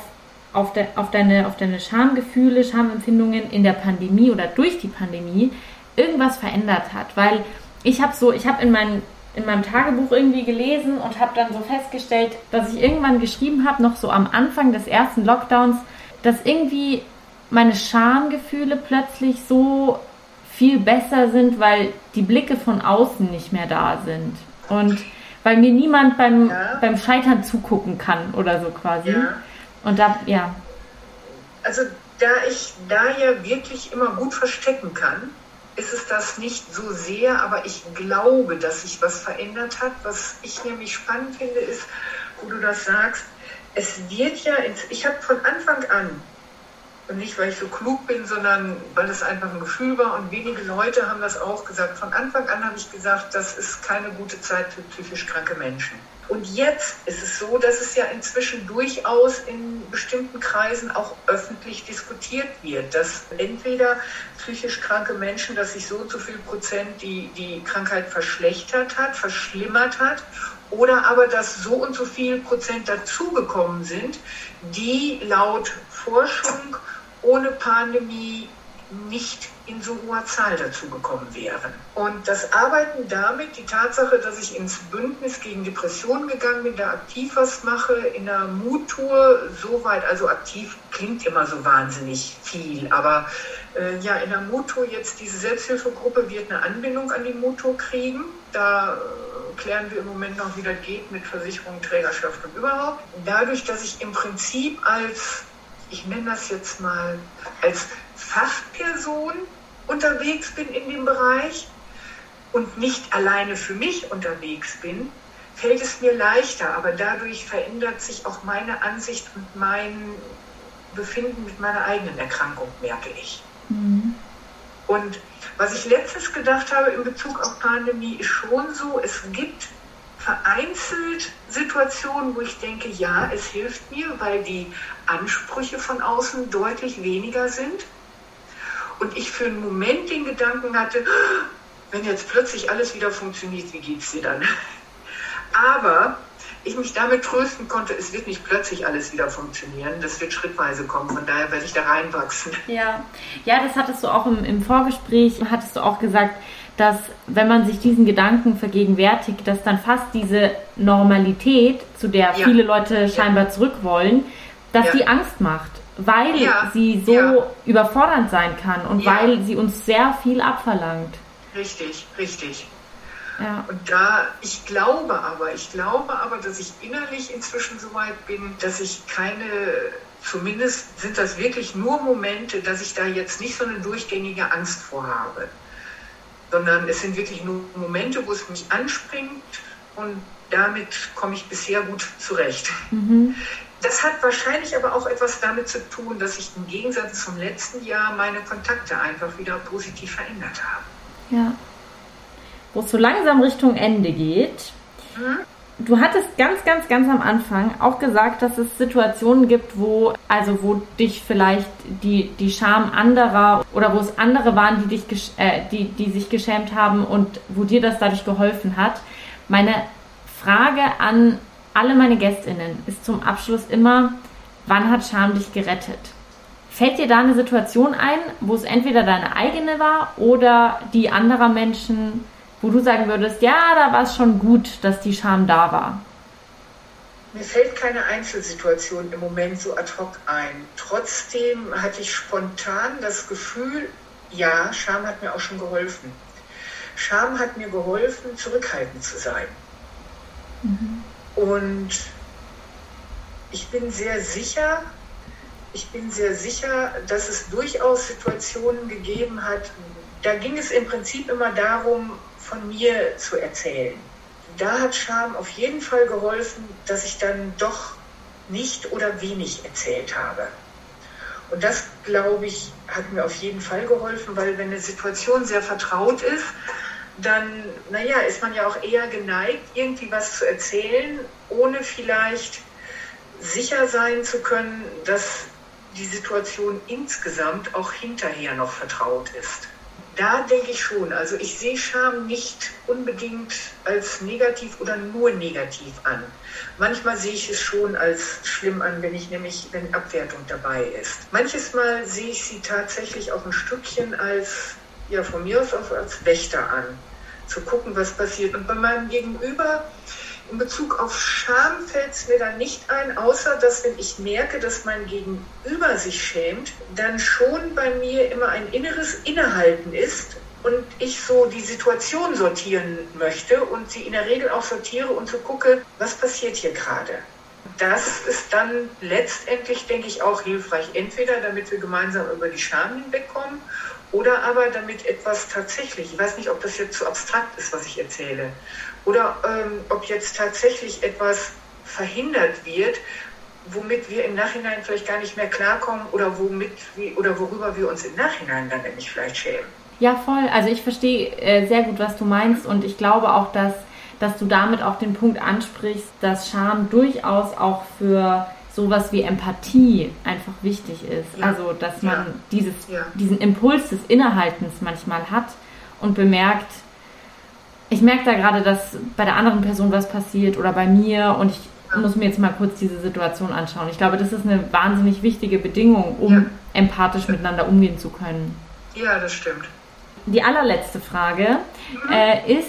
auf, de, auf, deine, auf deine Schamgefühle, Schamempfindungen in der Pandemie oder durch die Pandemie irgendwas verändert hat. Weil ich habe so, ich habe in, mein, in meinem Tagebuch irgendwie gelesen und habe dann so festgestellt, dass ich irgendwann geschrieben habe, noch so am Anfang des ersten Lockdowns, dass irgendwie meine Schamgefühle plötzlich so viel besser sind, weil die Blicke von außen nicht mehr da sind. Und weil mir niemand beim, ja. beim Scheitern zugucken kann oder so quasi. Ja. Und da, ja. Also da ich da ja wirklich immer gut verstecken kann, ist es das nicht so sehr, aber ich glaube, dass sich was verändert hat. Was ich nämlich spannend finde, ist, wo du das sagst, es wird ja, ins, ich habe von Anfang an, und nicht weil ich so klug bin, sondern weil es einfach ein Gefühl war und wenige Leute haben das auch gesagt, von Anfang an habe ich gesagt, das ist keine gute Zeit für psychisch kranke Menschen. Und jetzt ist es so, dass es ja inzwischen durchaus in bestimmten Kreisen auch öffentlich diskutiert wird, dass entweder psychisch kranke Menschen, dass sich so so viel Prozent die, die Krankheit verschlechtert hat, verschlimmert hat, oder aber dass so und so viel Prozent dazugekommen sind, die laut Forschung ohne Pandemie nicht in so hoher Zahl dazugekommen wären. Und das Arbeiten damit, die Tatsache, dass ich ins Bündnis gegen Depressionen gegangen bin, da aktiv was mache, in der Muttour so weit, also aktiv klingt immer so wahnsinnig viel, aber äh, ja, in der Muttour jetzt diese Selbsthilfegruppe wird eine Anbindung an die Muttour kriegen. Da äh, klären wir im Moment noch, wie das geht mit Versicherung, Trägerschaft und überhaupt. Dadurch, dass ich im Prinzip als ich nenne das jetzt mal als Fachperson unterwegs bin in dem Bereich und nicht alleine für mich unterwegs bin, fällt es mir leichter, aber dadurch verändert sich auch meine Ansicht und mein Befinden mit meiner eigenen Erkrankung, merke ich. Mhm. Und was ich letztes gedacht habe in Bezug auf Pandemie, ist schon so, es gibt vereinzelt Situationen, wo ich denke, ja, es hilft mir, weil die Ansprüche von außen deutlich weniger sind. Und ich für einen Moment den Gedanken hatte, wenn jetzt plötzlich alles wieder funktioniert, wie geht es dir dann? Aber ich mich damit trösten konnte, es wird nicht plötzlich alles wieder funktionieren, das wird schrittweise kommen, von daher werde ich da reinwachsen. Ja, ja das hattest du auch im, im Vorgespräch, hattest du auch gesagt, dass wenn man sich diesen Gedanken vergegenwärtigt, dass dann fast diese Normalität, zu der ja. viele Leute scheinbar ja. zurück wollen, dass ja. die Angst macht, weil sie so überfordernd sein kann und weil sie uns sehr viel abverlangt. Richtig, richtig. Ja. Und da, ich glaube aber, ich glaube aber, dass ich innerlich inzwischen so weit bin, dass ich keine, zumindest sind das wirklich nur Momente, dass ich da jetzt nicht so eine durchgängige Angst vorhabe sondern es sind wirklich nur Momente, wo es mich anspringt und damit komme ich bisher gut zurecht. Mhm. Das hat wahrscheinlich aber auch etwas damit zu tun, dass ich im Gegensatz zum letzten Jahr meine Kontakte einfach wieder positiv verändert habe. Ja. Wo es so langsam Richtung Ende geht, mhm du hattest ganz, ganz, ganz am Anfang auch gesagt, dass es Situationen gibt, wo, also wo dich vielleicht die, die Scham anderer oder wo es andere waren, die dich, äh, die, die sich geschämt haben und wo dir das dadurch geholfen hat. Meine Frage an alle meine GästInnen ist zum Abschluss immer, wann hat Scham dich gerettet? Fällt dir da eine Situation ein, wo es entweder deine eigene war oder die anderer Menschen, wo du sagen würdest, ja, da war es schon gut, dass die Scham da war? Mir fällt keine Einzelsituation im Moment so ad hoc ein. Trotzdem hatte ich spontan das Gefühl, ja, Scham hat mir auch schon geholfen. Scham hat mir geholfen, zurückhaltend zu sein. Mhm. Und ich bin sehr sicher, ich bin sehr sicher, dass es durchaus Situationen gegeben hat, da ging es im Prinzip immer darum, von mir zu erzählen. Da hat Scham auf jeden Fall geholfen, dass ich dann doch nicht oder wenig erzählt habe. Und das, glaube ich, hat mir auf jeden Fall geholfen, weil wenn eine Situation sehr vertraut ist, dann, naja, ist man ja auch eher geneigt, irgendwie was zu erzählen, ohne vielleicht sicher sein zu können, dass die Situation insgesamt auch hinterher noch vertraut ist. Da denke ich schon. Also ich sehe Scham nicht unbedingt als negativ oder nur negativ an. Manchmal sehe ich es schon als schlimm an, wenn ich nämlich, wenn Abwertung dabei ist. Manches Mal sehe ich sie tatsächlich auch ein Stückchen als, ja, von mir aus auch als Wächter an. Zu gucken, was passiert. Und bei meinem Gegenüber in Bezug auf Scham fällt es mir dann nicht ein, außer dass wenn ich merke, dass mein Gegenüber sich schämt, dann schon bei mir immer ein inneres Innehalten ist und ich so die Situation sortieren möchte und sie in der Regel auch sortiere und so gucke, was passiert hier gerade. das ist dann letztendlich, denke ich, auch hilfreich. Entweder damit wir gemeinsam über die Scham hinwegkommen oder aber damit etwas tatsächlich, ich weiß nicht, ob das jetzt zu abstrakt ist, was ich erzähle, oder ähm, ob jetzt tatsächlich etwas verhindert wird, womit wir im Nachhinein vielleicht gar nicht mehr klarkommen oder womit oder worüber wir uns im Nachhinein dann nämlich vielleicht schämen. Ja, voll. Also ich verstehe äh, sehr gut, was du meinst und ich glaube auch, dass, dass du damit auch den Punkt ansprichst, dass Scham durchaus auch für sowas wie Empathie einfach wichtig ist. Ja. Also, dass man ja. dieses, ja. diesen Impuls des Innehaltens manchmal hat und bemerkt, ich merke da gerade, dass bei der anderen Person was passiert oder bei mir und ich muss mir jetzt mal kurz diese Situation anschauen. Ich glaube, das ist eine wahnsinnig wichtige Bedingung, um empathisch miteinander umgehen zu können. Ja, das stimmt. Die allerletzte Frage äh, ist,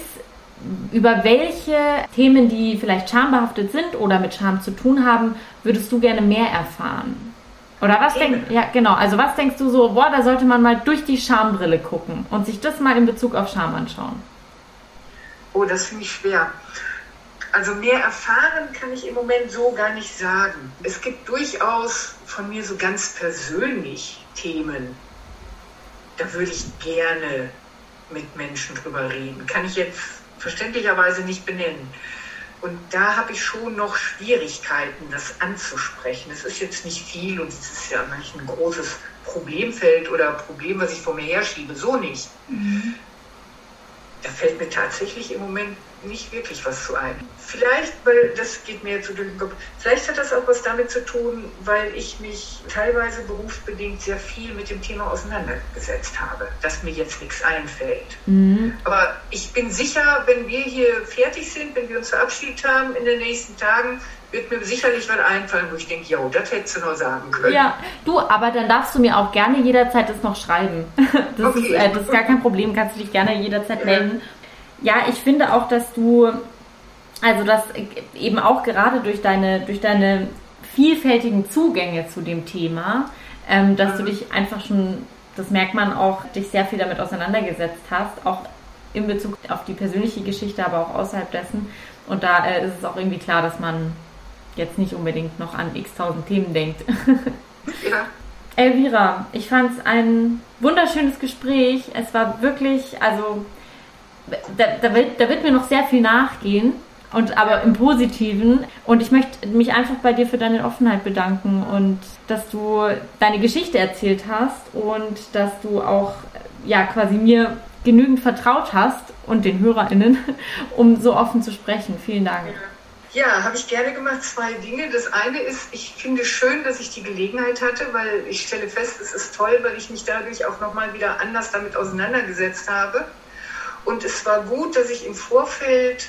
über welche Themen, die vielleicht schambehaftet sind oder mit Scham zu tun haben, würdest du gerne mehr erfahren? Oder was denkst ja genau, also was denkst du so, boah, da sollte man mal durch die Schambrille gucken und sich das mal in Bezug auf Scham anschauen? Oh, das finde ich schwer. Also mehr erfahren kann ich im Moment so gar nicht sagen. Es gibt durchaus von mir so ganz persönlich Themen, da würde ich gerne mit Menschen drüber reden. Kann ich jetzt verständlicherweise nicht benennen. Und da habe ich schon noch Schwierigkeiten, das anzusprechen. Es ist jetzt nicht viel und es ist ja nicht ein großes Problemfeld oder Problem, was ich vor mir herschiebe. So nicht. Mhm. Da fällt mir tatsächlich im Moment nicht wirklich was zu ein. Vielleicht, weil das geht mir zu den Kopf, vielleicht hat das auch was damit zu tun, weil ich mich teilweise berufsbedingt sehr viel mit dem Thema auseinandergesetzt habe, dass mir jetzt nichts einfällt. Mhm. Aber ich bin sicher, wenn wir hier fertig sind, wenn wir uns verabschiedet haben in den nächsten Tagen, wird mir sicherlich was einfallen, wo ich denke, ja, das hättest du noch sagen können. Ja, du, aber dann darfst du mir auch gerne jederzeit das noch schreiben. *laughs* Das, okay. ist, äh, das ist gar kein Problem, kannst du dich gerne jederzeit ja. Ja, ich finde auch, dass du, also dass eben auch gerade durch deine, durch deine vielfältigen Zugänge zu dem Thema, ähm, dass du dich einfach schon, das merkt man auch, dich sehr viel damit auseinandergesetzt hast, auch in Bezug auf die persönliche Geschichte, aber auch außerhalb dessen. Und da äh, ist es auch irgendwie klar, dass man jetzt nicht unbedingt noch an x tausend Themen denkt. *laughs* ja. Elvira, ich fand es ein wunderschönes Gespräch. Es war wirklich, also da, da, wird, da wird mir noch sehr viel nachgehen. Und aber im Positiven. Und ich möchte mich einfach bei dir für deine Offenheit bedanken und dass du deine Geschichte erzählt hast und dass du auch ja quasi mir genügend vertraut hast und den HörerInnen, *laughs* um so offen zu sprechen. Vielen Dank. Ja, habe ich gerne gemacht. Zwei Dinge. Das eine ist, ich finde schön, dass ich die Gelegenheit hatte, weil ich stelle fest, es ist toll, weil ich mich dadurch auch nochmal wieder anders damit auseinandergesetzt habe. Und es war gut, dass ich im Vorfeld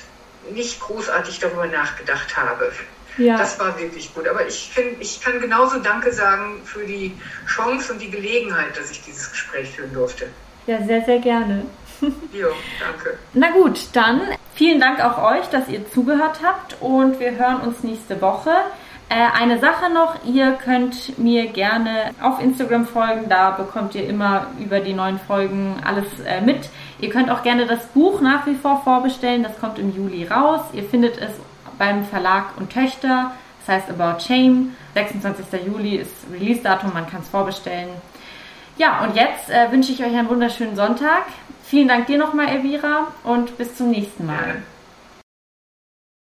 nicht großartig darüber nachgedacht habe. Ja. Das war wirklich gut. Aber ich, find, ich kann genauso Danke sagen für die Chance und die Gelegenheit, dass ich dieses Gespräch führen durfte. Ja, sehr, sehr gerne. *laughs* Jo, danke. Na gut, dann vielen Dank auch euch, dass ihr zugehört habt und wir hören uns nächste Woche. Äh, eine Sache noch, ihr könnt mir gerne auf Instagram folgen, da bekommt ihr immer über die neuen Folgen alles äh, mit. Ihr könnt auch gerne das Buch nach wie vor vorbestellen, das kommt im Juli raus. Ihr findet es beim Verlag und Töchter, das heißt About Shame. 26. Juli ist Release-Datum, man kann es vorbestellen. Ja, und jetzt äh, wünsche ich euch einen wunderschönen Sonntag. Vielen Dank dir nochmal, Elvira, und bis zum nächsten Mal.